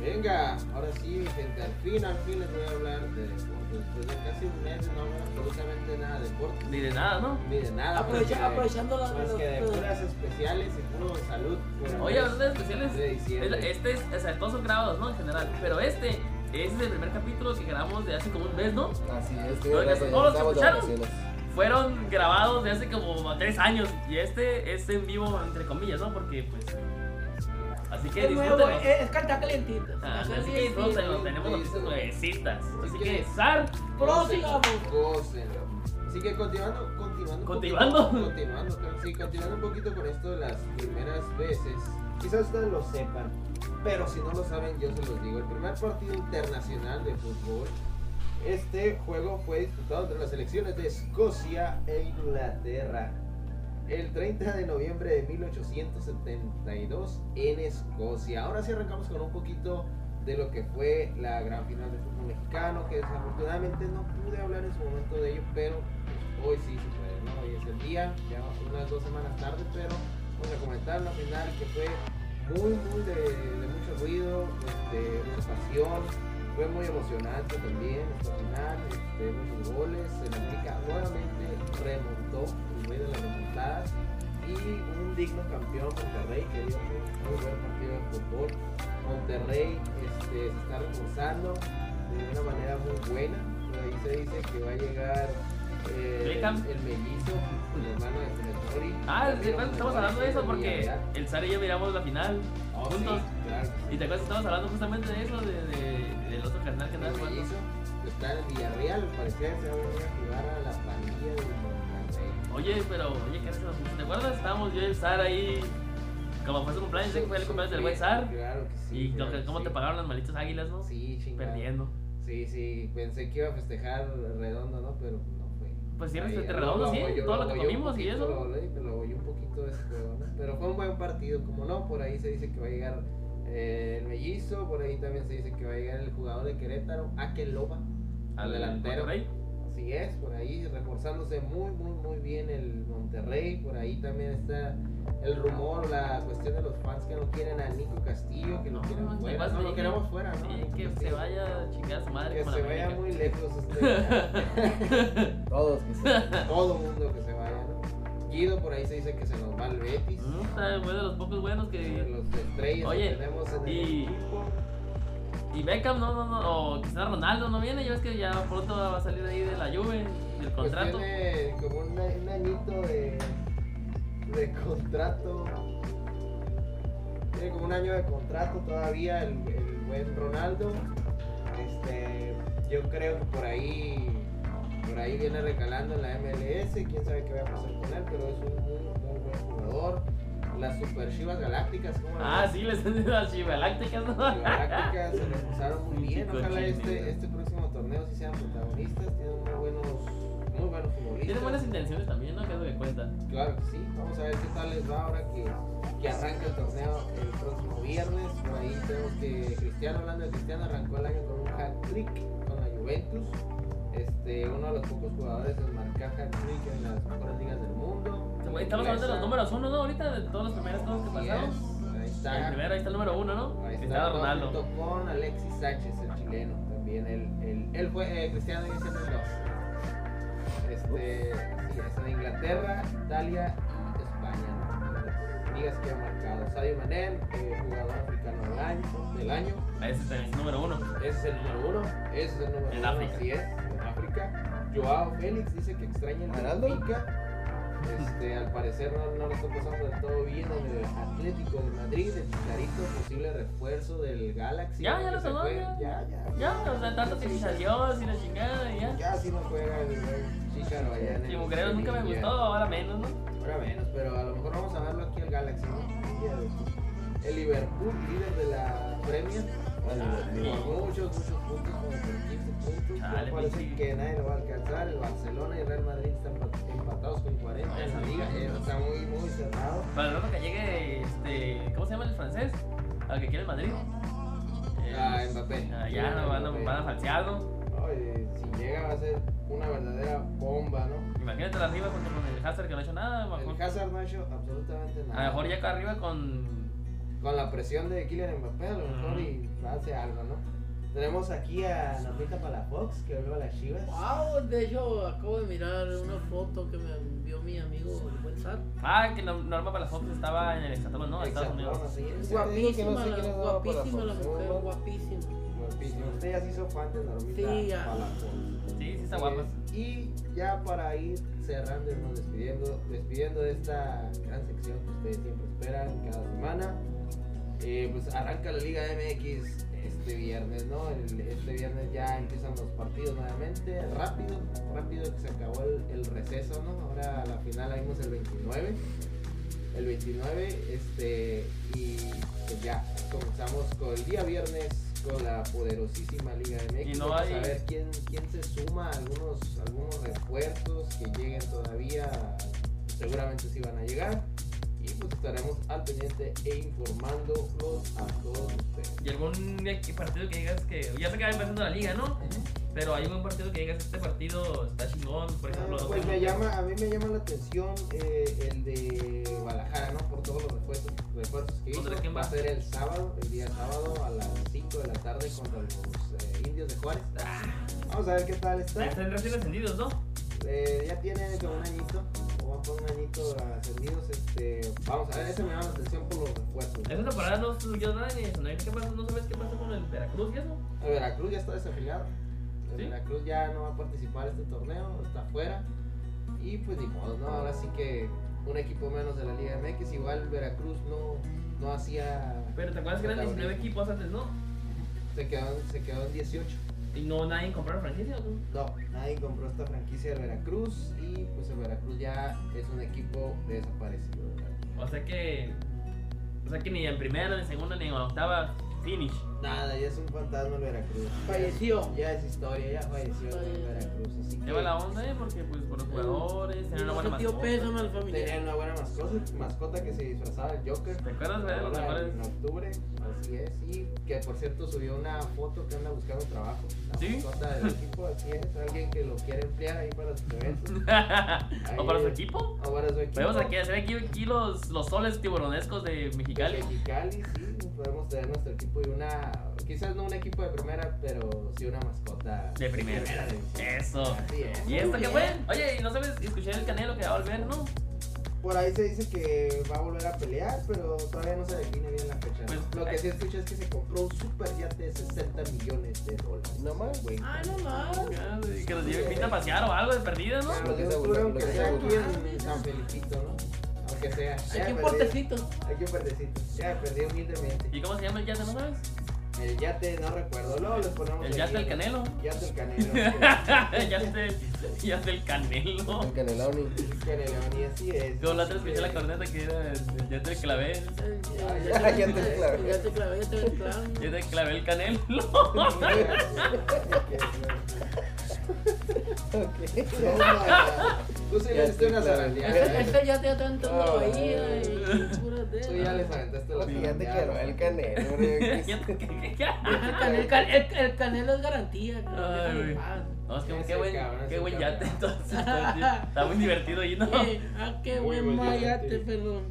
Venga, ahora sí, gente, al fin, al fin les voy a hablar de deportes. Después de casi un mes de no absolutamente nada de deportes, Ni de nada, ¿no? ni de nada. Aprovecha- que de- aprovechando la- Más que de puras especiales y puro salud. por Oye, hablando de especiales, de este es, o sea, todos son grabados, ¿no? En general. Pero este, este es el primer capítulo que grabamos de hace como un mes, ¿no? Así es, tienes razón, ¿todos los de escucharon? Fueron grabados de hace como tres años. Y este es en vivo, entre comillas, ¿no? Porque, pues. Así que Es nuevo, disfrútenlo. es, es carta calientita. Ah, así que calientita. disfrútenlo, tenemos noticias nuevecitas. Así que, Sar, Prosigamos. Gócenlo. Así que continuando, continuando. ¿Continuando? poquito- continuando, claro, sí, continuando un poquito con esto de las primeras veces. Quizás ustedes lo sepan, pero si no lo saben, yo se los digo. El primer partido internacional de fútbol. Este juego fue disputado entre las selecciones de Escocia e Inglaterra. El 30 de noviembre de 1872 en Escocia. Ahora sí arrancamos con un poquito de lo que fue la gran final de fútbol mexicano, que desafortunadamente no pude hablar en su momento de ello, pero pues, hoy sí se puede. Hoy es el día, ya unas dos semanas tarde, pero vamos a comentar la final que fue muy, muy de, de mucho ruido, este, mucha pasión, fue muy emocionante también esta final, este, muchos goles, el América nuevamente remontó el rey de las remontadas y un digno campeón Monterrey que dio un muy buen partido de fútbol. Monterrey este, se está reforzando de una manera muy buena. Por ahí se dice que va a llegar eh, Beckham. el mellizo, el hermano de Funes Mori. Ah. Funes estamos hablando de eso del porque el Sar y yo miramos la final Oh, juntos. sí, claro. Y te acuerdas, estamos hablando justamente de eso, de, de- del otro canal que El andaba jugando. que está en Villarreal, al parecer se va a jugar a la pandilla de Monterrey. Oye, pero, oye, ¿qué haces? ¿Te acuerdas? Estábamos yo y el Sar ahí, como fue su cumpleaños, sé que fue el cumpleaños del buen Sar. Claro que sí. Y claro lo que- que cómo sí. te pagaron las malditas águilas, ¿no? Sí, chingado. Perdiendo. Sí, sí, pensé que iba a festejar redondo, ¿no? Pero no fue. Pues sí, lo- redondo, lo sí, todo lo que apoyó un comimos y poquito, eso. Lo, lo- lo apoyó un poquito de juego, ¿no? Pero fue un buen partido, como no, por ahí se dice que va a llegar eh, el mellizo, por ahí también se dice que va a llegar el jugador de Querétaro, Akeloba, al delantero. Monterrey. Así es, por ahí reforzándose muy, muy, muy bien el Monterrey. Por ahí también está el rumor, la cuestión de los fans que no quieren a Nico Castillo, que lo No, quieren no, fuera. más No, lo queremos fuera, ¿no? Sí, que se vaya a chingar a su madre Que se la vaya América. muy lejos este, Todos que sí. todo mundo que se vaya, ¿no? Guido por ahí se dice que se nos va al Betis. Mm, Está fue de los pocos buenos que. los estrellas Oye, que tenemos en el equipo. Y Beckham, no, no, no. O Cristiano Ronaldo no viene. Ya ves que ya pronto va a salir ahí de la Juve, del Pues contrato. tiene como un, un añito de, de contrato. Tiene como un año de contrato todavía el, el buen Ronaldo. Este, yo creo que por ahí por ahí viene recalando en la MLS. Quién sabe qué va a pasar con él, pero es un muy, muy buen jugador. Las Super Chivas Galácticas, ¿cómo Ah, ves? sí, les han las chivalácticas, ¿no? Chivas Galácticas se reforzaron muy bien. Ojalá este, este próximo torneo sí sean protagonistas. Tienen muy buenos, muy buenos futbolistas. Tiene buenas intenciones también, ¿no? Que es lo que cuenta. Claro que sí, vamos a ver qué tal les va ahora que, que arranca el torneo el próximo viernes. Por ahí tenemos que Cristiano, hablando de Cristiano, arrancó el año con un hat trick con la Juventus. Este, uno de los pocos jugadores en marcar hat trick en las mejores ligas. Estamos hablando de los números uno, ¿no? Ahorita, de todos los primeros todos que pasaron. es, Ahí El está. primero, ahí está el número uno, ¿no? Ahí está, Ronaldo. junto con Alexis Sánchez, el chileno. También él, él, fue eh, Cristiano y el dos. Este, sí, es en Inglaterra, Italia y España, ¿no? Las ligas que ha marcado. Sadio Mané, eh, jugador africano del año, del año. Ese es el número uno. Ese es el número uno. Ese es el número En uno. África. Así es, en África. Joao Félix dice que extraña el ¿Ronaldo? Este, al parecer no, no lo está pasando del todo bien en el Atlético de Madrid, el Chicharito, posible refuerzo del Galaxy. Ya, ya lo tomó, ya. ya, ya. Ya, o sea, tanto adiós y la chingada ya. Ya si no juega el, Chicharo allá en el Y Mugrero nunca me gustó, ahora menos, ¿no? Ahora menos, pero a lo mejor vamos a verlo aquí el Galaxy, ¿no? El Liverpool, líder de la Premier, con muchos, muchos puntos, como por 15 puntos. Parece que nadie lo va a alcanzar. El Barcelona y Real Madrid están con 40 en la liga. Eso está muy, muy cerrado. Para el rato que llegue, este, ¿cómo se llama el francés? Al que quiere el Madrid. Ah, Mbappé. Ah, ya no van a, Mbappé. van a falsearlo. Si llega va a ser una verdadera bomba, ¿no? Imagínate arriba junto con el Hazard que no ha hecho nada. a mejor- El Hazard no ha hecho absolutamente A nada. lo mejor ya acá arriba con. Con la presión de Kylian Mbappé, a lo mejor y hace algo, ¿no? Tenemos aquí a Normita Palafox, que volvió a las Chivas. Wow, de hecho acabo de mirar una foto que me envió mi amigo el buen Sar. Ah, que no- Norma Palafox estaba en el Estados ¿no? Estados Exacto, Unidos. Guapísima, no sé la, guapísima la mujer, guapísima. Guapísimo. Usted ya se hizo fan de Normita Sí, ya. Palafox. Sí, sí está guapa. Y ya para ir cerrando y nos despidiendo, despidiendo de esta gran sección que ustedes siempre esperan cada semana, eh, pues arranca la Liga MX este viernes, ¿no? El- este viernes ya empiezan los partidos nuevamente, rápido, rápido que se acabó el, el receso, ¿no? Ahora la final la vimos el 29, el 29, este, y pues ya comenzamos con el día viernes con la poderosísima Liga no Vamos hay- a ver quién, quién se suma, algunos, algunos refuerzos que lleguen todavía, seguramente sí van a llegar. Y pues estaremos al pendiente e informándolos a todos ustedes. Y algún partido que digas que. Ya se acaba empezando la liga, ¿no? Pero hay algún partido que digas este partido está chingón, por ejemplo. Ah, pues me llama, a mí me llama la atención eh, el de Guadalajara, ¿no? Por todos los refuerzos, refuerzos que hizo. ¿Contra quién Va a va? ser el sábado, el día sábado a las 5 de la tarde contra los eh, indios de Juárez. Vamos a ver qué tal está. Están recién ascendidos, ¿no? Eh, ya tiene como un añito, o van por un añito ascendidos. Este, vamos a ver, ese me llama la atención por los refuerzos. Esta temporada no subió nada ni eso. ¿no? ¿Qué pasó? ¿No sabes qué pasó con el Veracruz y eso? El Veracruz ya está desafiliado. El ¿Sí? Veracruz ya no va a participar en este torneo, está fuera. Y pues ni modo, ¿no? Ahora sí que un equipo menos de la Liga MX. Igual Veracruz no, no hacía. Pero te acuerdas que eran 19 protagonismo. equipos antes, ¿no? Se quedó, se quedó en 18. Y no nadie compró la franquicia, ¿o no? No, nadie compró esta franquicia del Veracruz. Y pues el Veracruz ya es un equipo desaparecido. ¿verdad? O sea que. O sea que ni en primera, ni en segunda, ni en octava, finish. Nada, ya es un fantasma el Veracruz. Falleció. Ya es historia, ya falleció Falleció. Veracruz. Así que Lleva la onda, ¿eh? Porque pues por los jugadores, tenían una buena mascota. peso al familiar. Tenían una buena mascota, mascota que se disfrazaba el Joker. ¿Te acuerdas, güey? Los mejores. en octubre, así es. Y que por cierto subió una foto que anda buscando trabajo. La ¿Sí? mascota del equipo, así es. Alguien que lo quiere emplear ahí para sus eventos. ¿O para su equipo? O para su equipo. Podemos aquí hacer aquí, aquí los, los soles tiburonescos de De Mexicali. Mexicali, sí. Podemos tener nuestro equipo y una. Quizás no un equipo de primera, pero sí una mascota. De primera. Eso. Así es. ¿Y esto qué fue? Oye, ¿y no sabes? Escuché el canelo que va a volver, ¿no? Por ahí se dice que va a volver a pelear, pero todavía no se define bien la fecha. Pues, Lo que sí escuché es que se compró un super yate de 60 millones de dólares. No más. Güey. Ah, no más. Ah, Que nos lleve pinta a pasear o algo de perdida, ¿no? Ah, Lo que lo sea sea. aquí en San Felipito, ¿no? Aunque sea. Aquí un portecito. Aquí un puertecito. Ya perdí humildemente. ¿Y cómo se llama el yate, no sabes? El yate, no recuerdo. Luego les ponemos. El yate del canelo. Yate del canelo. El yate, yate del canelo. El Caneloni. Canelón, y así es. Yo la otra escuché la corneta que era el yate del clavel. Eh, ya te clavé. Ya te clavé, ya te clavé. Yate del clavel el canelo. Ok. Tú sí Ya le diste te una zarandeada. Ese ese ya te bahía y puras de Tú ya les aventaste la no, zarandeada. Canelo. güey. Yate que- que- que- El canelo, el, can- el- el canelo es garantía. en. No, es que qué buen, cabrón, qué buen yate. Entonces, está, muy divertido ahí, ¿no? Eh, ah, qué Muy buen mayate, yate. perdón.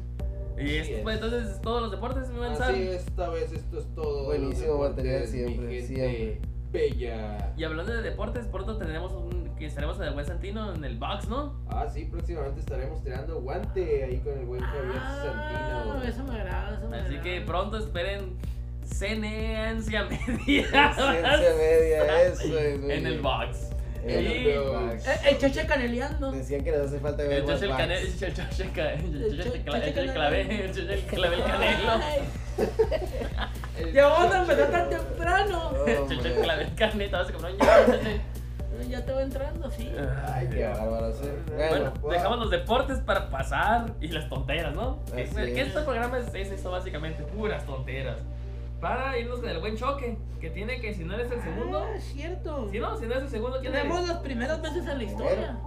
Y esto es. fue entonces todos los deportes, mi Así esta vez esto es todo. Buenísimo material siempre, siempre. Bella. Y hablando de deportes, pronto tendremos un, que estaremos en el buen Santino en el box, ¿no? Ah, sí, próximamente estaremos tirando guante ahí con el buen Javier Ah, Santino. eso me agrada, eso me Así agrada. que pronto esperen ceneancia media Ciencia media, eso es. en el box. El box. Eh, el choche caneleando. Decían que nos hace falta ver El choche el canelo, el choche el ca- el choche el choche cla- el canelo. clave, el choche el clave el canelo. Ay, El- Ya vamos a empezar tan temprano. Oh, El choche el hombre. clave el canelo, vas a comprar un choche. Ya te va entrando, sí. Ay, qué bárbaro. sí. Bueno, Bueno, dejamos los deportes para pasar y las tonteras, ¿no? Que, es. este programa es, es esto básicamente, puras tonteras. Para irnos con el buen choque, que tiene que si no eres el segundo, Ah, es cierto. si no, si no eres el segundo, ¿quién eres? Tenemos las primeras veces en la historia.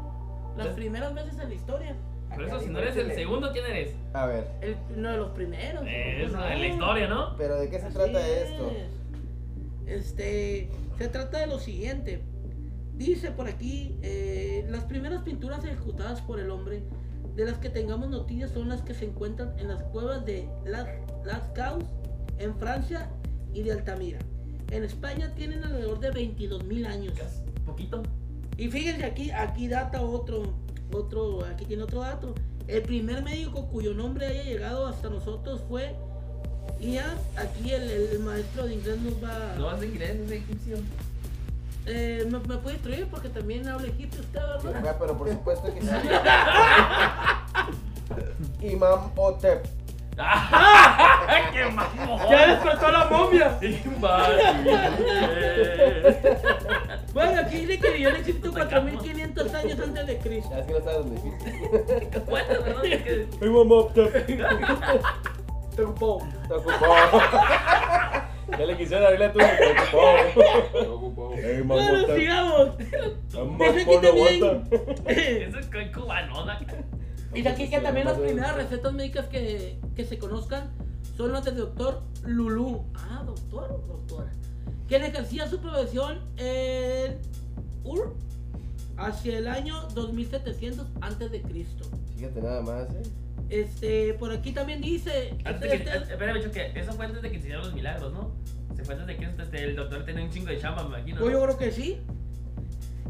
Las ¿Eh? primeras veces en la historia. Por eso, si no eres el segundo, ¿quién eres? a ver, El, uno de los primeros. Eso, en la historia, ¿no? pero ¿de qué se Así trata es. esto? Este, se trata de lo siguiente. Dice por aquí, eh, las primeras pinturas ejecutadas por el hombre, de las que tengamos noticias, son las que se encuentran en las cuevas de Las, Las Caus, en Francia, y de Altamira. En España tienen alrededor de 22 mil años. Poquito. Y fíjense aquí, aquí data otro, otro, aquí tiene otro dato. El primer médico cuyo nombre haya llegado hasta nosotros fue Ian. Aquí el, el maestro de inglés nos va. No es de inglés, es de egipcio. Eh, ¿me, ¿Me puede instruir? Porque también habla egipcio usted, ¿verdad? Ajá, pero por supuesto que sí. Imam Otep. ¡Qué mamón! ¡Ya despertó la momia! Bueno, aquí dice que vivió en Egipto 4500 años antes de Cristo. Ya es que no sabes dónde. Bueno, es que. Imam Otep. Te ocupó. Está ocupado. Ya le quisiera abrir la tuya, está ocupado. Ey, Bueno, Otep. sigamos. Dice aquí también. Eso es que cubanona. Dice aquí que también las primeras recetas médicas que, que se conozcan son las del doctor Lulú. Ah, doctor o doctora. Quien ejercía su profesión en Ur hacia el año 2700 antes de Cristo. Fíjate nada más, eh. Este, por aquí también dice. Antes este- que, este- espérame, Choque, eso fue antes de que se hicieran los milagros, ¿no? Se fue antes de que este, el doctor tenía un chingo de chamba, me imagino. Pues ¿no? yo creo que sí.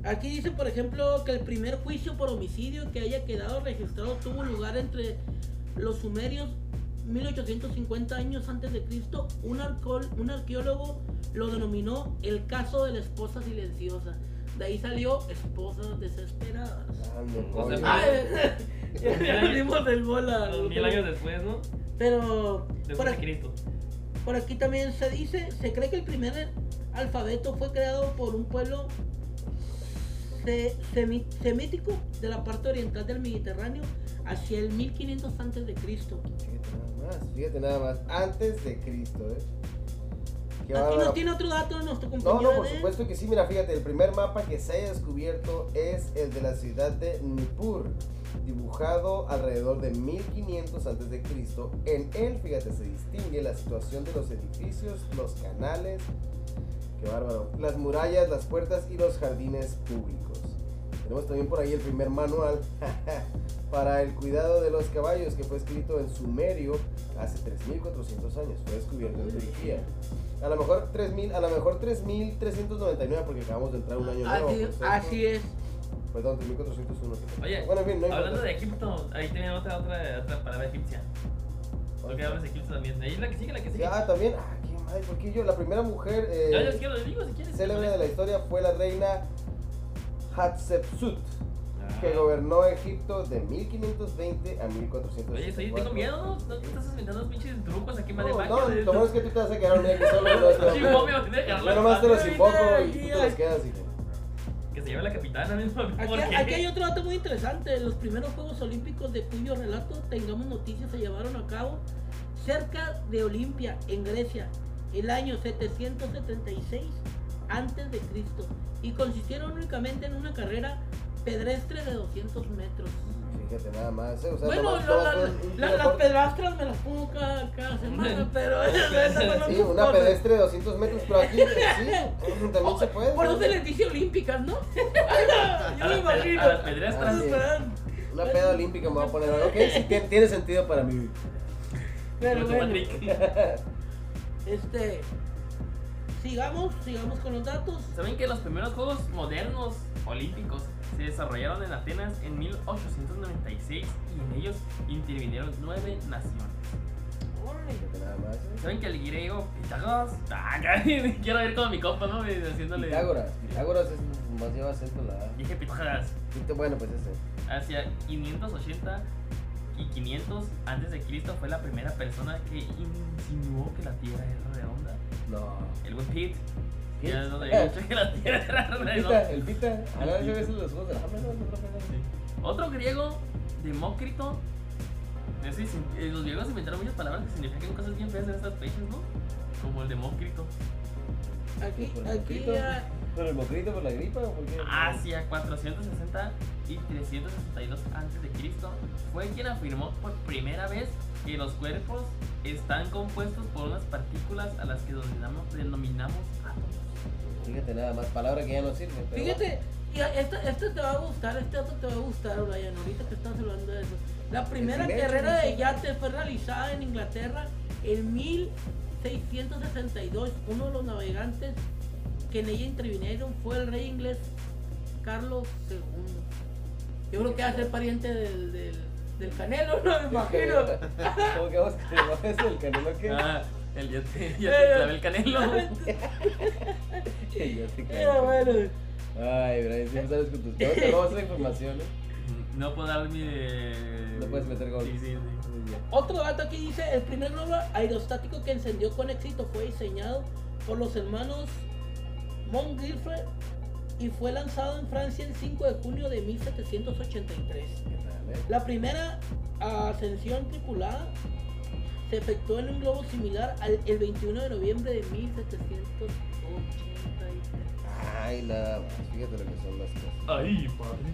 Aquí dice, por ejemplo, que el primer juicio por homicidio que haya quedado registrado tuvo lugar entre los sumerios 1850 años antes de Cristo. Un arqueólogo lo denominó el caso de la esposa silenciosa. De ahí salió esposas desesperadas. Ande, O sea. Ay, ya dimos el bola. Dos mil años después, ¿no? Pero por Después de aquí, Cristo. por aquí también se dice, se cree que el primer alfabeto fue creado por un pueblo se- semi- semítico de la parte oriental del Mediterráneo hacia el 1500 antes de Cristo. Fíjate nada más, fíjate nada más. Antes de Cristo, eh. Aquí bárbaro. nos tiene otro dato nuestro No, compañero. no, por de- supuesto que sí. Mira, fíjate, el primer mapa que se haya descubierto es el de la ciudad de Nippur, dibujado alrededor de 1500 antes de Cristo. En él, fíjate, se distingue la situación de los edificios, los canales, qué bárbaro, las murallas, las puertas y los jardines públicos. Tenemos también por ahí el primer manual para el cuidado de los caballos que fue escrito en sumerio hace 3400 años. Fue descubierto en Turquía. A lo mejor 3000, a lo mejor 3399 porque acabamos de entrar un año nuevo. Así, cierto. así es. Perdón, 3401. Oye, bueno, en fin, no hablando importa. de Egipto, ahí tenía otra, otra, otra palabra egipcia. Lo que hablas de Egipto también. Ahí es la que sigue, la que sigue. ah, también, ah, qué madre, porque yo, la primera mujer eh, Yo les quiero, les digo si quieres. célebre de la historia fue la reina Hatshepsut. Que gobernó Egipto de 1520 a 1400. Oye, estoy, tengo miedo, ¿no? ¿No te estás inventando pinches trucos aquí más de No, no, lo es que tú te vas a quedar un día aquí solo. Yo nomás te los invoco y tú te hay- los quedas, hijo. Que se lleve la capitana mismo. Aquí, aquí hay otro dato muy interesante. Los primeros Juegos Olímpicos de cuyo relato tengamos noticias se llevaron a cabo cerca de Olimpia, en Grecia, el año 776 antes de Cristo y consistieron únicamente en una carrera pedestre de 200 metros. Fíjate nada más, eh, o sea, bueno, nomás lo- todo la- fue la- un la- tiro las pedrastras me las pongo cada, cada semana, pero no Sí, una pedestre de 200 metros, pero aquí sí, también se puede. Por eso se les dice olímpicas, ¿no? Yo A me imagino. a las pedrestras. Ah, sí. Una peda olímpica me voy a poner. Ok, sí, tiene, tiene sentido para mí. Pero bueno, este. Sigamos, sigamos con los datos. ¿Saben que los primeros Juegos modernos olímpicos se desarrollaron en Atenas en 1896 y en ellos intervinieron nueve naciones? Eh. ¿Saben que el griego Pitágoras? Ah, quiero ver como mi compa, ¿no? Haciéndole. Pitágoras. Pitágoras es más lleva acento la. Dije Pitágoras. Bueno, pues ese. Hacia 580 y 500 antes de Cristo fue la primera persona que insinuó que la Tierra era redonda. No. El buen Pete. Pete. Ya no había dicho que la Tierra era El redonda. pita, el pita. A la vez a veces los juegos de la hambre, ¿no? Otro griego, Demócrito. Eh, los griegos inventaron muchas palabras que significan cosas bien feas en estas fechas, ¿no? como el de Mócrito. Aquí, ¿Por el aquí ya. ¿Por el mocrito, por la gripa o por qué? Hacia 460 y 362 antes de Cristo fue quien afirmó por primera vez que los cuerpos están compuestos por unas partículas a las que denominamos. Fíjate nada más, palabra que ya no sirve. pero Fíjate, y este, este te va a gustar, este otro te va a gustar, Brian, ahorita que estás hablando de eso. La primera carrera de yates fue realizada en Inglaterra en 1662. Uno de los navegantes que en ella intervinieron fue el rey inglés Carlos II. Yo creo que va a ser pariente del, del, del Canelo, no me imagino. ¿Cómo que vamos a eso? ¿El canelo qué? Ah, el ya te, ya te clavé el canelo. Ya te Pero caí. bueno, Ay, Brian, siempre sales con tus cosas. Te robas esa información, ¿eh? No puedo dar mi. No puedes meter gol. Sí, sí, sí. Otro dato aquí dice, el primer globo aerostático que encendió con éxito fue diseñado por los hermanos Montgolfier y fue lanzado en Francia el 5 de junio de 1783. ¿Qué tal, eh? La primera ascensión tripulada se efectuó en un globo similar al el 21 de noviembre de 1783. Ay, más. Fíjate lo que son las cosas. Ay, padre.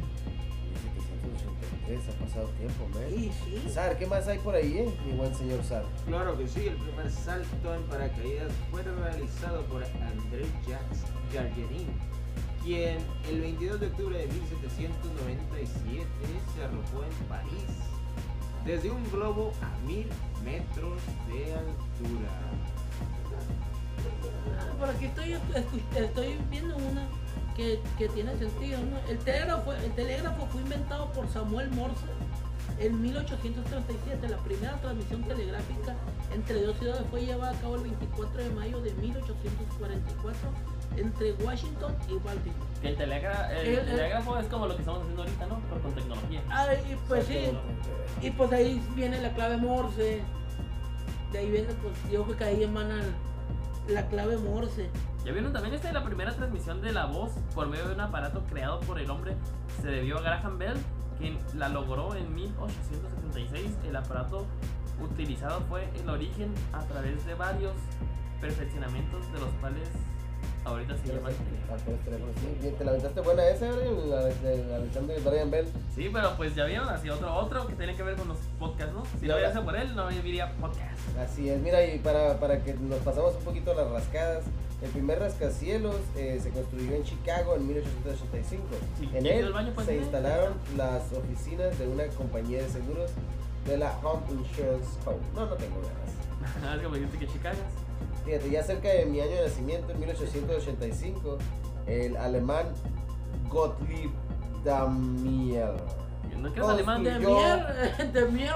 1783, ha pasado tiempo, man. Y sí, Sar, ¿qué más hay por ahí, eh? Mi buen señor Sar. Claro que sí, el primer salto en paracaídas fue realizado por André Jacques Gargerin, quien el 22 de octubre de 1797 se arrojó en París desde un globo a mil metros de altura. por aquí estoy, estoy viendo una que, que tiene sentido. El, telégrafo, el telégrafo fue inventado por Samuel Morse en 1837. La primera transmisión telegráfica entre dos ciudades fue llevada a cabo el 24 de mayo de 1844 entre Washington y Baltimore. Que el, telegra- el El- el- telégrafo es como lo que estamos haciendo ahorita, ¿no? Pero con tecnología. Ah, y pues sí, y pues ahí viene la clave Morse. De ahí viene, pues yo creo que ahí emana la clave Morse. ¿Ya vieron también esta de la primera transmisión de la voz por medio de un aparato creado por el hombre? Se debió a Graham Bell, quien la logró en 1876. El aparato utilizado fue el origen a través de varios perfeccionamientos de los cuales ahorita. Ah, por este sí. ¿Te la aventaste buena Brian? La Alexander de Brian Bell. Sí, pero pues ya vieron, así otro, otro que tiene que ver con los podcasts, ¿no? Si no ya. hubiese por él, no diría podcast. Así es, mira, y para, para que nos pasamos un poquito las rascadas, el primer rascacielos eh, se construyó en Chicago en 1885. Sí, en ¿ya hizo él baño, pues, se instalaron las oficinas de una compañía de seguros de la Home Insurance Co. No, no tengo ganas. Algo me dijiste que Chicago. Fíjate, ya cerca de mi año de nacimiento, en 1885, el alemán Gottlieb Damier. ¿No que es alemán? De mier, de mier.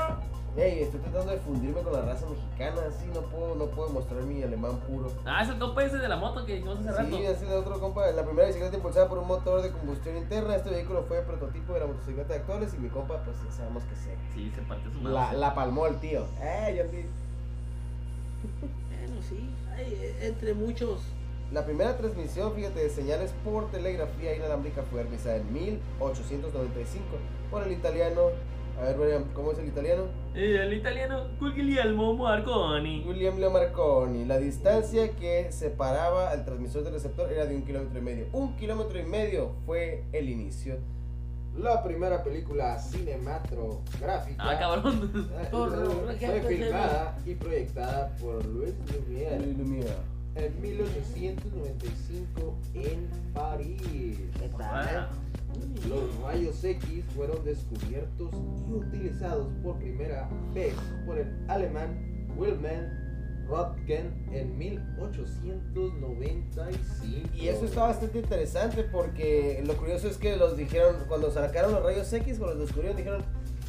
Hey, estoy tratando de fundirme con la raza mexicana, así no puedo, no puedo mostrar mi alemán puro. Ah, es el compa ese de la moto que dijimos hace rato. Sí, ese de otro compa. La primera bicicleta impulsada por un motor de combustión interna. Este vehículo fue el prototipo de la motocicleta actuales y mi compa, pues ya sabemos que se. Sí, se partió su madre. La, la palmó el tío. Eh, yo sí. Bueno, sí, hay, eh, entre muchos. La primera transmisión, fíjate, de señales por telegrafía inalámbrica fue realizada en 1895 por el italiano. A ver, Brian, ¿cómo es el italiano? Y el italiano Guglielmo Marconi. William Leo Marconi. La distancia que separaba al transmisor del receptor era de un kilómetro y medio. Un kilómetro y medio fue el inicio. La primera película cinematográfica. Ah, cabrón. eh, fue filmada y proyectada por Louis Lumière. En 1895 en París. Los rayos X fueron descubiertos y utilizados por primera vez por el alemán Wilhelm Röntgen en 1895. Y eso está bastante interesante porque lo curioso es que los dijeron, cuando sacaron los rayos X, cuando los descubrieron, dijeron,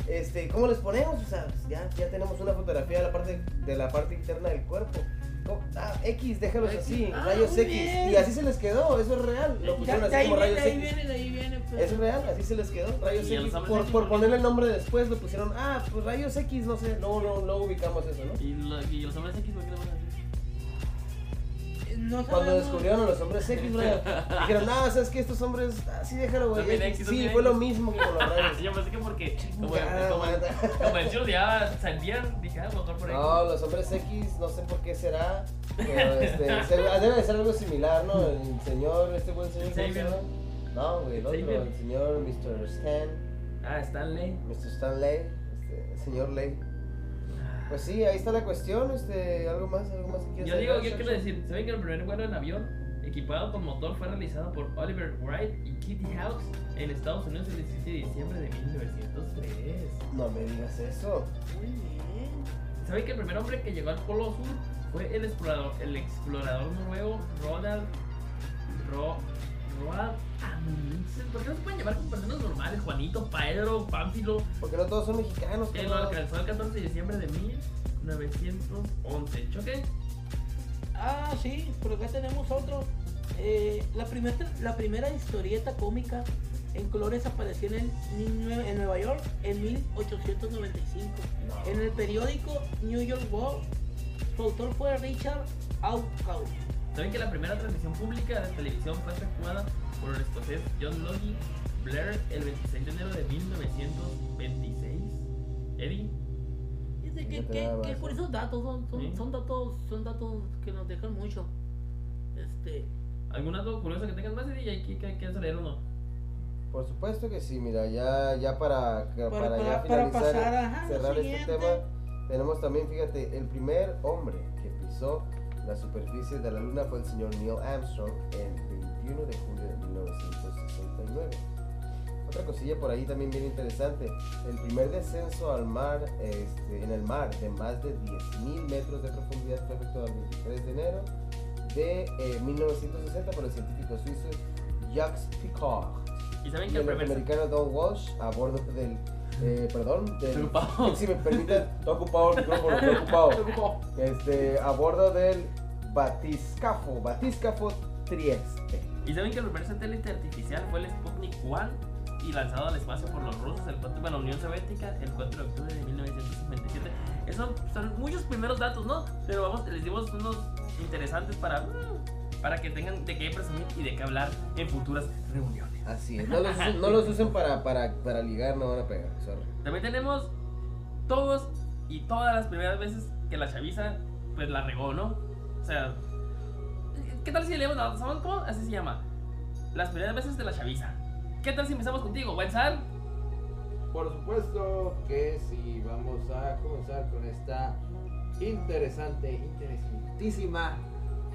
este, ¿cómo les ponemos? O sea, pues ya, ya tenemos una fotografía de la parte, de la parte interna del cuerpo. ¿Cómo? Ah, X, déjalos X. así, Ah, rayos muy X. bien. Y así se les quedó, eso es real. Lo pusieron así como rayos X. viene, ahí viene. pues. Es real, así se les quedó, rayos ¿Y a X. Por, por ponerle el nombre después, lo pusieron, ah, pues rayos X, no sé, luego, luego, luego ubicamos eso, ¿no? Y, lo- y los hombres X, ¿por qué le ponen así? No Cuando sabemos. descubrieron a los hombres X, Brian, dijeron, no, sabes que estos hombres, así déjalo, güey. También X". X, Sí, también fue lo mismo que con los rayos. Yo pensé que porque como, Ya, como, como el chido ya salían, dije, ah, mejor por ahí. No, los hombres X, no sé por qué será. Pero este, debe de ser algo similar, ¿no? El señor, este buen señor. ¿cómo se llama? No, güey, el otro, el señor Mr. Stan, Ah, Stanley. Mr. Stanley, este, el señor Ley. Pues sí, ahí está la cuestión, este, algo más, algo más que quieras Yo digo, yo quiero decir, ¿saben que el primer vuelo en avión equipado con motor fue realizado por Oliver Wright y Kitty Hawks en Estados Unidos el 17 de diciembre de 1903? No me digas eso. Muy bien. ¿Saben que el primer hombre que llegó al Polo Sur fue el explorador, el explorador noruego Roald Ro, ¿Por qué no se pueden llevar con personas normales? Juanito, Pedro, Pánfilo, Porque no todos son mexicanos, que lo alcanzó el 14 de diciembre de 1911. ¿Choque? Ah, sí, por acá tenemos otro. Eh, la, primer, la primera historieta cómica en colores apareció en, en Nueva York en 1895. En el periódico New York World, su autor fue Richard Outcault. ¿Saben que la primera transmisión pública de televisión fue efectuada por el escocés John Logie Blair el 26 de enero de 1926? Eddie, Dice que, que, que por esos datos son, son, Sí. son datos son datos que nos dejan mucho. Este, ¿algún dato curioso que tengas más, Eddie? ¿Y que quieres leer uno? Por supuesto que sí, mira, ya, ya para, para, Para- ya para- para finalizar, pasar, ajá, cerrar este tema, tenemos también, fíjate, el primer hombre que pisó la superficie de la luna fue el señor Neil Armstrong el 21 de julio de 1969. Otra cosilla por ahí también bien interesante, el primer descenso al mar, este, en el mar de más de 10.000 metros de profundidad fue efectuado el 23 de enero de eh, 1960 por el científico suizo Jacques Piccard. ¿Y saben Y el el primer... norteamericano Don Walsh a bordo del. Eh, perdón, del. Estoy ocupado. Si me permiten, está ocupado el micrófono, está ocupado. Este, a bordo del batiscafo, batiscafo Trieste. ¿Y saben que el primer satélite artificial fue el Sputnik 1 y lanzado al espacio por los rusos, el 4, bueno, Unión Soviética, el 4 de octubre de 1957? Esos son muchos primeros datos, ¿no? Pero vamos, les dimos unos interesantes para, mm, para que tengan de qué presumir y de qué hablar en futuras reuniones. Así es, no los, usen- no los usen para, para, para ligar, no van a pegar, sorry. También tenemos todos y todas las primeras veces que la chaviza pues la regó, ¿no? O sea, ¿qué tal si leemos la ¿saben cómo? Así se llama. Las primeras veces de la chaviza. ¿Qué tal si empezamos contigo, Wenzar? Por supuesto que sí, vamos a comenzar con esta interesante, interesantísima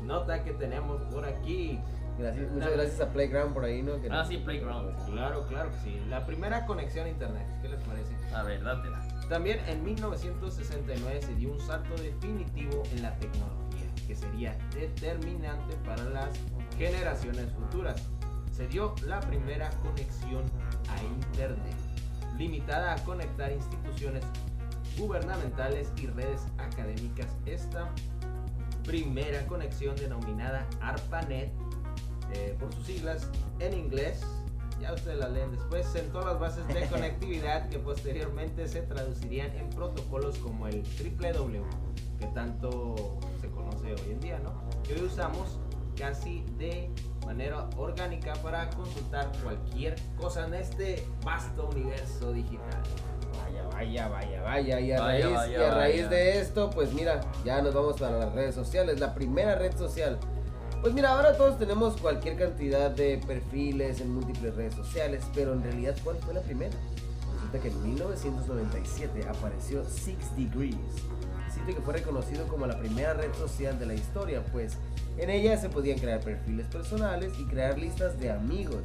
nota que tenemos por aquí. Gracias, muchas gracias a Playground por ahí, ¿no? Que Ah, sí, Playground. Claro, claro que sí. La primera conexión a internet, ¿qué les parece? A ver, dátela. También en 1969 se dio un salto definitivo en la tecnología, que sería determinante para las generaciones futuras. Se dio la primera conexión a Internet, limitada a conectar instituciones gubernamentales y redes académicas. Esta primera conexión denominada ARPANET, eh, por sus siglas en inglés, ya ustedes la leen después, sentó las bases de conectividad que posteriormente se traducirían en protocolos como el www, que tanto se conoce hoy en día, ¿no? Que hoy usamos casi de manera orgánica para consultar cualquier cosa en este vasto universo digital. Vaya, vaya, vaya, vaya. Y a Vaya, raíz, vaya, y a raíz vaya. de esto, pues mira, ya nos vamos para las redes sociales. La primera red social. Pues mira, ahora todos tenemos cualquier cantidad de perfiles en múltiples redes sociales, pero en realidad, ¿cuál fue la primera? Resulta que en 1997 apareció Six Degrees, sitio que fue reconocido como la primera red social de la historia, pues en ella se podían crear perfiles personales y crear listas de amigos.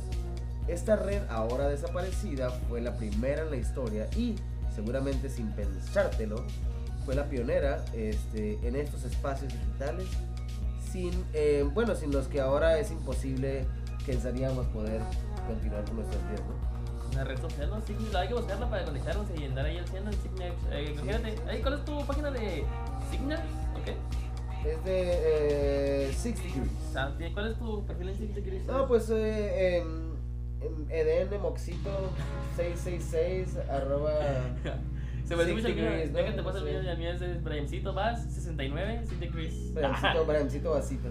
Esta red ahora desaparecida fue la primera en la historia y, seguramente sin pensártelo, fue la pionera este, en estos espacios digitales, sin, eh, bueno, sin los que ahora es imposible pensaríamos poder continuar con nuestras vidas, ¿no? Una red social, ¿no? Sí, hay que buscarla para conectarnos y andar ahí haciendo en Signal. Eh, ¿cuál es tu página de Signal? Ok. Es de eh, Six Degrees. ¿cuál es tu perfil en Signal? No, pues eh, en, en EDN Moxito 666 arroba Se me hace mucho el mío. degrees, ¿no? Que te paso el Sí. mío. El mío es Briancito Vaz 69, 6 degrees. Bramcito, Bramcito Vasito.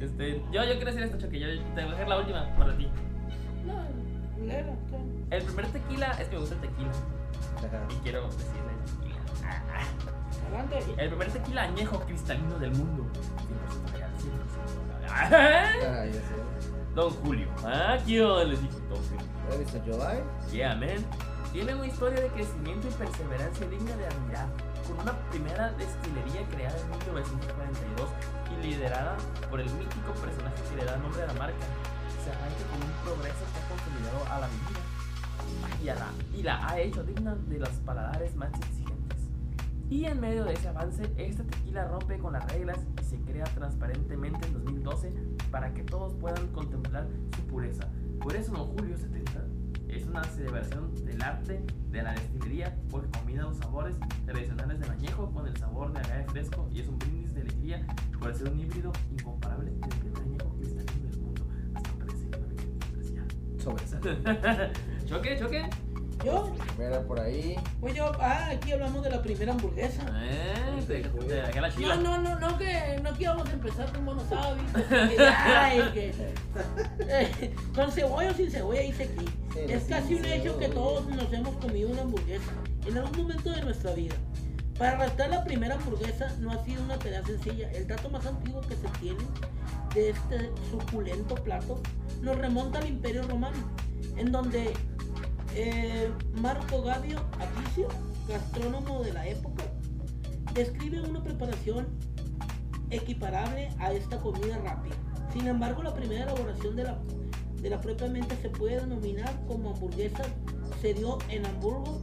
Este, yo, yo quiero decir esto, Choque. Yo te voy a dejar la última para ti. No, está bien. El primer tequila es que me gusta el tequila. Ajá. Y quiero decirle tequila. El primer tequila añejo cristalino del mundo. Ah. Don Julio. Ah, ¿qué onda? Les dije, Don Julio. ¿Has visto July? Yeah, man. Tiene una historia de crecimiento y perseverancia digna de admirar, con una primera destilería creada en 1942 y liderada por el mítico personaje que le da nombre a la marca. Se arranca con un progreso que ha consolidado a la bebida y, a la, y la ha hecho digna de los paladares más exigentes. Y en medio de ese avance, esta tequila rompe con las reglas y se crea transparentemente en 2012 para que todos puedan contemplar su pureza. Por eso, Don Julio 70 es una celebración del arte de la destilería porque combina los sabores tradicionales del añejo con el sabor de agave fresco y es un brindis de alegría por ser un híbrido incomparable del primer añejo cristalino del mundo. Hasta parece que no me. Sobresale. choque, choque. Yo, Primera por ahí. pues yo, ah, aquí hablamos de la primera hamburguesa. Eh, la chila. No, no, no, no que no que íbamos a empezar con hábitos. que, ay, que, eh, con cebolla o sin cebolla dice aquí. Sí, es casi un hecho que todos nos hemos comido una hamburguesa en algún momento de nuestra vida. Para arrastrar la primera hamburguesa no ha sido una tarea sencilla. El dato más antiguo que se tiene de este suculento plato nos remonta al Imperio Romano, en donde eh, Marco Gabio Apicio, gastrónomo de la época, describe una preparación equiparable a esta comida rápida. Sin embargo, la primera elaboración de la, de la propiamente se puede denominar como hamburguesa se dio en Hamburgo,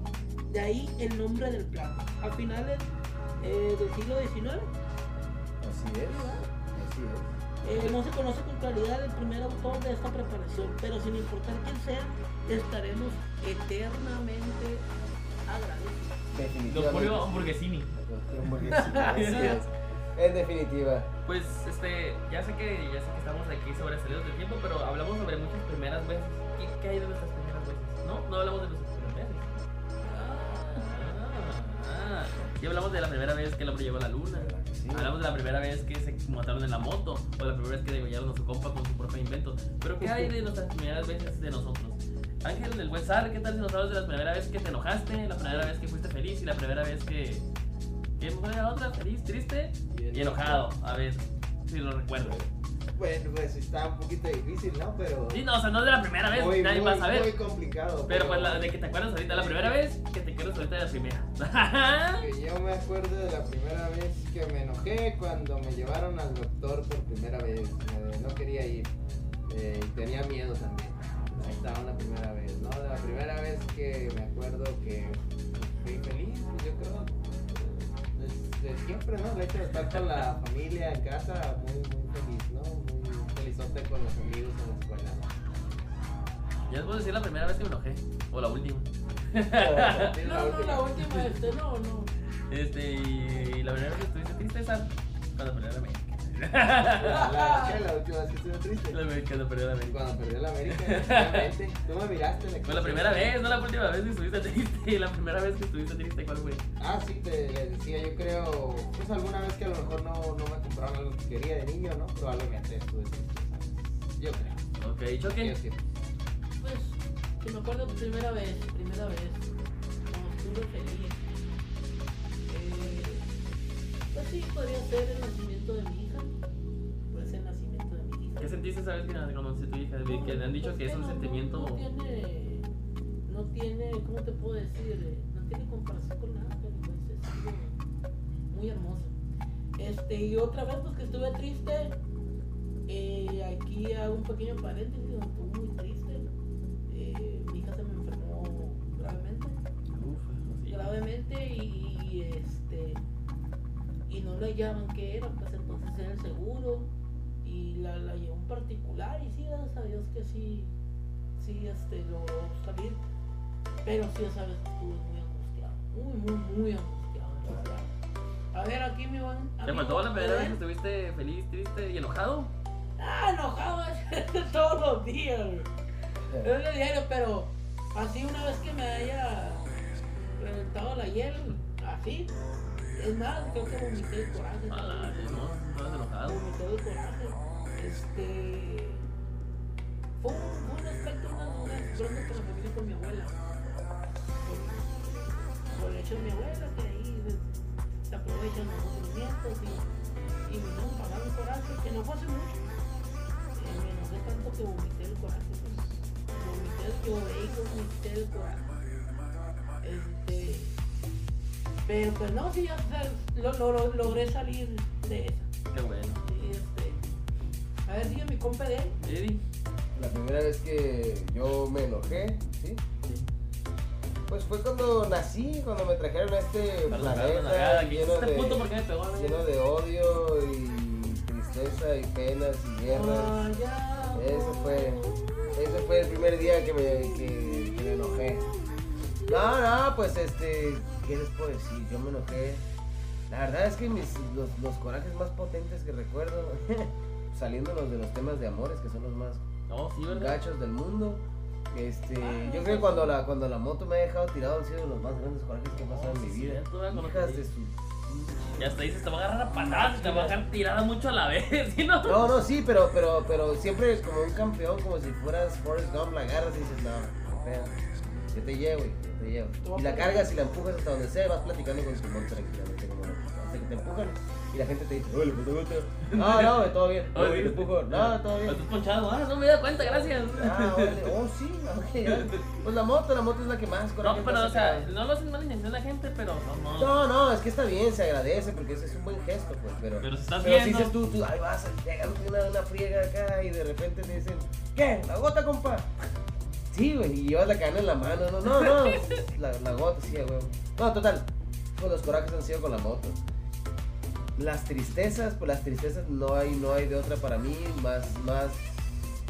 de ahí el nombre del plato. A finales eh, del siglo XIX Así es. Así es. Eh, no se conoce con claridad el primer autor de esta preparación, pero sin importar quién sea, estaremos eternamente agradecidos. Don Definitivamente. Julio Hamburguesini. En definitiva. Pues este, ya sé que ya sé que estamos aquí sobresalidos del tiempo, pero hablamos sobre muchas primeras veces. ¿Y qué hay de nuestras primeras veces? ¿No? No hablamos de nuestras primeras veces. Ah, ah. Y hablamos de la primera vez que el hombre llegó a la luna. ¿Verdad que sí? Hablamos de la primera vez que se montaron en la moto o la primera vez que degollaron a su compa con su propio invento. Pero ¿qué hay de nuestras primeras veces de nosotros? Ángel del buen Zar, ¿qué tal si nos hablas de la primera vez que te enojaste, la primera vez que fuiste feliz y la primera vez que... ¿Qué fue la otra? ¿Feliz, triste y enojado? A ver, si lo recuerdo. Bueno, pues está un poquito difícil, ¿no? Pero. Sí, no, o sea, no de la primera vez, muy, nadie muy, va a saber. muy complicado. Pero pues la de que te acuerdas ahorita, la primera vez que te acuerdas ahorita de la primera. Que yo me acuerdo de la primera vez que me enojé cuando me llevaron al doctor por primera vez. No quería ir. eh, y tenía miedo también. Ahí estaba la primera vez, ¿no? De la primera vez que me acuerdo que fui feliz, pues yo creo. Siempre, ¿no? El hecho de estar con la familia en casa, muy, muy feliz, ¿no? Muy felizote con los amigos en la escuela, ¿no? Ya les puedo decir la primera vez que me enojé. O la última. No, no, la última, este, no, no. Este, y la primera vez que estuviste triste, Zar, cuando perdió la América. La, la, la última vez que estuve triste. La América, cuando perdió la América. Cuando perdió la América, realmente, tú me miraste. Fue la primera vez, no la última vez que estuviste triste. La primera vez que estuviste triste, ¿cuál fue? Ah, sí, te les decía, yo creo, pues alguna vez que a lo mejor no, no me compraron algo que quería de niño, ¿no? Probablemente estuve triste, ¿sabes? Yo creo. Ok, choque. sí. Pues, que me acuerdo primera vez, primera vez, cuando estuve feliz. Eh, pues sí, podría ser el nacimiento de mi ¿Qué sentiste esa vez que conocí a tu hija? Que le han dicho Pues que es un no- sentimiento. No, tiene, no tiene, ¿cómo te puedo decir? Eh, No tiene comparación con nada, pero pues es muy hermoso. Este, y otra vez, pues que estuve triste. eh, aquí hago un pequeño paréntesis, estuve muy triste. Eh, mi hija se me enfermó gravemente Uf, sí. gravemente y este y no le llaman que era pues entonces era el seguro y la, la llevó particular y sí gracias a Dios que sí sí este logró salir pero sí esa vez estuve muy angustiado muy muy muy angustiado verdad. a ver aquí mi buen ¿Te faltó la primera vez que estuviste feliz, triste y enojado? ah enojado es todos los días güey. Es de diario, pero así una vez que me haya reventado la hiel, así, es más, creo que vomité el coraje. Ah, no, no estás enojado. Vomité el coraje. Este. Fue un, un aspecto, una, una bronca con la familia con mi abuela. Por, el hecho de mi abuela, que ahí muchos nuevos sentimientos y, y me hicieron pagar un coraje que no fue hace mucho. Eh, me enojé tanto que vomité el coraje. Pues. Vomité el lloré y vomité el coraje. Este, pero pues no, sí, ya lo, lo- lo- logré salir de esa. Ver, mi compa de él. Eddie. La primera vez que yo me enojé, ¿sí? Pues fue cuando nací, cuando me trajeron a este Para la planeta lleno este de, me pegó, lleno de odio y tristeza y penas y guerras. Ah, ya, Eso fue, ese fue el primer día que me, que, que me enojé. No, no, pues este, ¿qué les puedo decir? Yo me enojé. La verdad es que mis, los, los corajes más potentes que recuerdo, saliéndonos de los temas de amores, que son los más No, sí, gachos del mundo. Este, Ah, yo creo que cuando la, cuando la moto me ha dejado tirado han sido los más grandes corajes que he pasado en mi Sí, vida. Hijas te- de su Y hasta dices, te va a agarrar a patadas y te va a dejar tirada mucho a la vez, ¿sí no? No, no, sí, pero, pero, pero siempre es como un campeón, como si fueras Forrest Gump, la agarras y dices, no, no pedo, yo te llevo, güey, yo te llevo. Y la cargas y la empujas hasta donde sea y vas platicando con tu moto tranquilamente, como hasta que te empujan y la gente te dice, oye, te gusta. No, no, güey, todo bien, Oye, todo bien, te empujo, no, todo bien. Estás ponchado, ah, no me da cuenta, gracias. Ah, órale, oh, sí, ok, ya. Pues la moto, la moto es la que más coraje No, pero, o sea, no lo hacen mala intención la gente, pero no, no. No, no, es que está bien, se agradece porque ese es un buen gesto, pues, pero... Pero si estás Pero si dices tú, tú, ahí vas, pegándote una, una friega acá y de repente te dicen, ¿qué? ¿La gota, compa? Sí, güey, y llevas la cadena en la mano, no, no, no, la, la gota, sí, güey. No, total, pues los corajes han sido con la moto. Las tristezas, pues las tristezas no hay, no hay de otra para mí, más, más,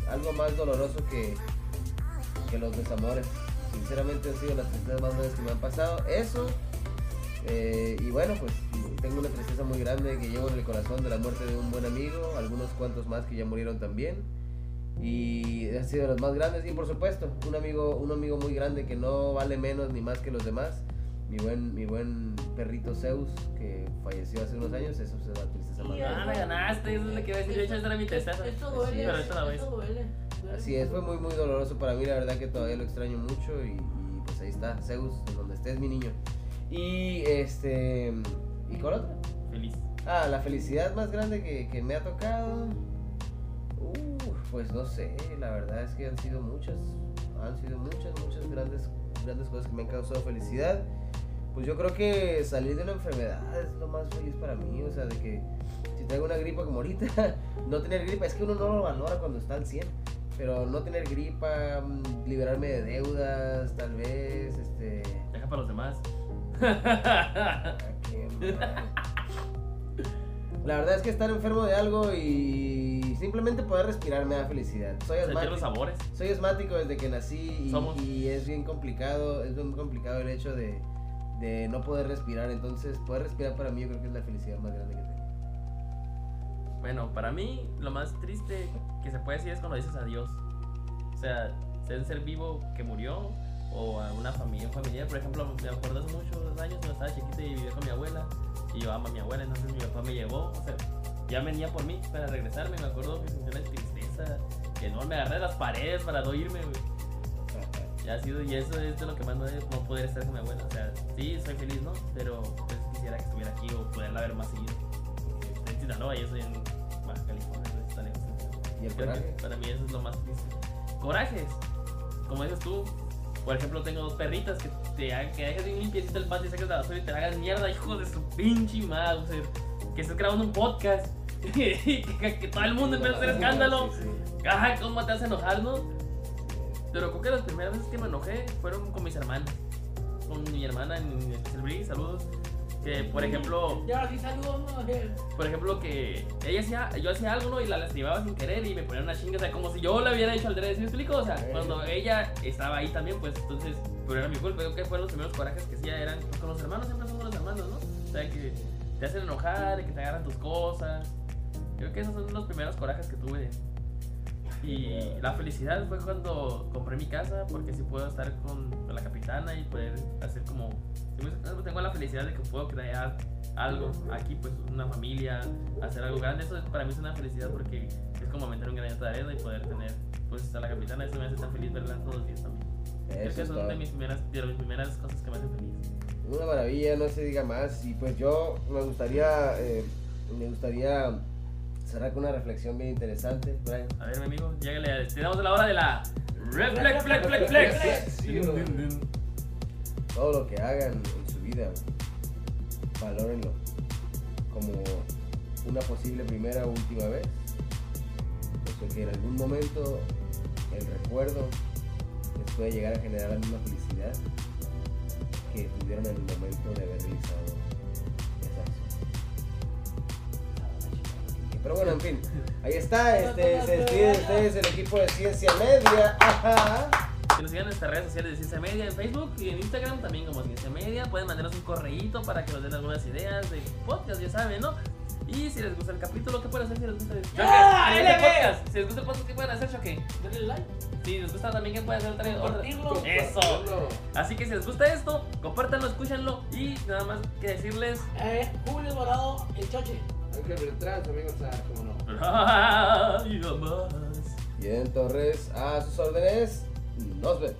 algo más doloroso que, que los desamores. Sinceramente han sido las tristezas más grandes que me han pasado. Eso, eh, y bueno, pues tengo una tristeza muy grande que llevo en el corazón de la muerte de un buen amigo, algunos cuantos más que ya murieron también. Y han sido los más grandes. Y por supuesto, un amigo, un amigo muy grande que no vale menos ni más que los demás. Mi buen, mi buen perrito Zeus, que falleció hace unos años, eso es la tristeza más grande. Ah, me ganaste, eso es lo que iba a decir. De hecho, esa era mi tristeza. Esto Sí, duele, pero la ves. esto duele. Así es, fue muy muy doloroso para mí, la verdad que todavía lo extraño mucho y, y, pues ahí está, Zeus, donde estés mi niño. Y este, ¿y cuál otra? Feliz. Ah, la felicidad más grande que, que me ha tocado. Uh, pues no sé, la verdad es que han sido muchas, han sido muchas, muchas grandes, grandes cosas que me han causado felicidad. Pues yo creo que salir de una enfermedad es lo más feliz para mí, o sea, de que si tengo una gripa como ahorita, no tener gripa, es que uno no lo valora cuando está al 100, pero no tener gripa, mm, liberarme de deudas, tal vez, este... Deja para los demás. La verdad es que estar enfermo de algo y simplemente poder respirar me da felicidad. Soy los asmático, sabores. soy asmático desde que nací y es bien complicado, es bien complicado el hecho de, de no poder respirar. Entonces, poder respirar para mí yo creo que es la felicidad más grande que tengo. Bueno, para mí lo más triste que se puede decir es cuando dices adiós. O sea, ser un ser vivo que murió o a una familia, un familiar. Por ejemplo, me acuerdo hace muchos años cuando estaba chiquito y vivía con mi abuela. Y yo amo a mi abuela, entonces mi papá me llevó. O sea, ya venía por mí para regresarme. Me acuerdo que sentí una tristeza que no me agarré de las paredes para no irme, güey. Ya ha sido, y eso es de lo que más no poder estar con mi abuela. O sea, sí, soy feliz, ¿no? Pero pues, quisiera que estuviera aquí o poderla ver más seguido. Estoy en Sinaloa yo soy en Baja California, entonces está lejos. ¿Y el Creo que coraje? para mí eso es lo más triste. Corajes, como dices tú. Por ejemplo, tengo dos perritas que te hagan, que dejes bien limpiecito el patio y saques la basura y te hagan mierda, hijo de su pinche madre. O sea, que estés grabando un podcast y que, que todo el mundo empieza a hacer escándalo. Ajá, ¿cómo te hace enojar, no? Pero creo que las primeras veces que me enojé fueron con mis hermanas. Con mi hermana en Bri, saludos. Que por ejemplo, Ya, sí, saludos, ¿no? Por ejemplo que ella hacía, yo hacía algo, ¿no? Y la lastimaba sin querer y me ponía una chinga, o sea, como si yo la hubiera hecho al derecho, ¿me explico? O sea, cuando ella estaba ahí también, pues entonces, pero era mi culpa, creo que fueron los primeros corajes que hacía, eran pues, con los hermanos, siempre son con los hermanos, ¿no? O sea, que te hacen enojar, que te agarran tus cosas. Creo que esos son los primeros corajes que tuve. Y la felicidad fue cuando compré mi casa, porque sí puedo estar con, con la capitana y poder hacer como... me- Tengo la felicidad de que puedo crear algo aquí, pues una familia, hacer algo grande. Eso es- para mí es una felicidad porque es como meter un granito de arena y poder tener pues a la capitana. Eso me hace tan feliz verla todos los días también. Creo Eso que es son todo. de mis, primeras, de mis primeras cosas que me hacen feliz. Una maravilla, no se diga más. Y pues yo me gustaría, eh, me gustaría cerrar con una reflexión bien interesante, Brian. A ver, mi amigo, llégale. Tenemos la hora de la Reflex, flex, flex, flex. Todo lo que hagan en su vida, valórenlo como una posible primera o última vez. Porque en algún momento el recuerdo les puede llegar a generar la misma felicidad que tuvieron en el momento de haber realizado Pero bueno, en fin, ahí está, este, se despide de el equipo de Ciencia Media. Ajá. Que nos sigan en nuestras redes sociales de Ciencia Media en Facebook y en Instagram también como Ciencia Media. Pueden mandarnos un correíto para que nos den algunas ideas de podcast, ya saben, ¿no? Y si les gusta el capítulo, ¿qué pueden hacer si les gusta el ¡Ah, Si les gusta el podcast, si les gusta el podcast, ¿qué pueden hacer, Choque? Denle like. Si les gusta también, ¿qué pueden hacer? Otra- Compartirlo. Eso. Así que si les gusta esto, compártanlo, escúchenlo y nada más que decirles. Eh, Julio Dorado, el choche. Ángel Beltrán, su amigo Sar, cómo no. Ay, más. Bien, Torres, a sus órdenes. Nos vemos.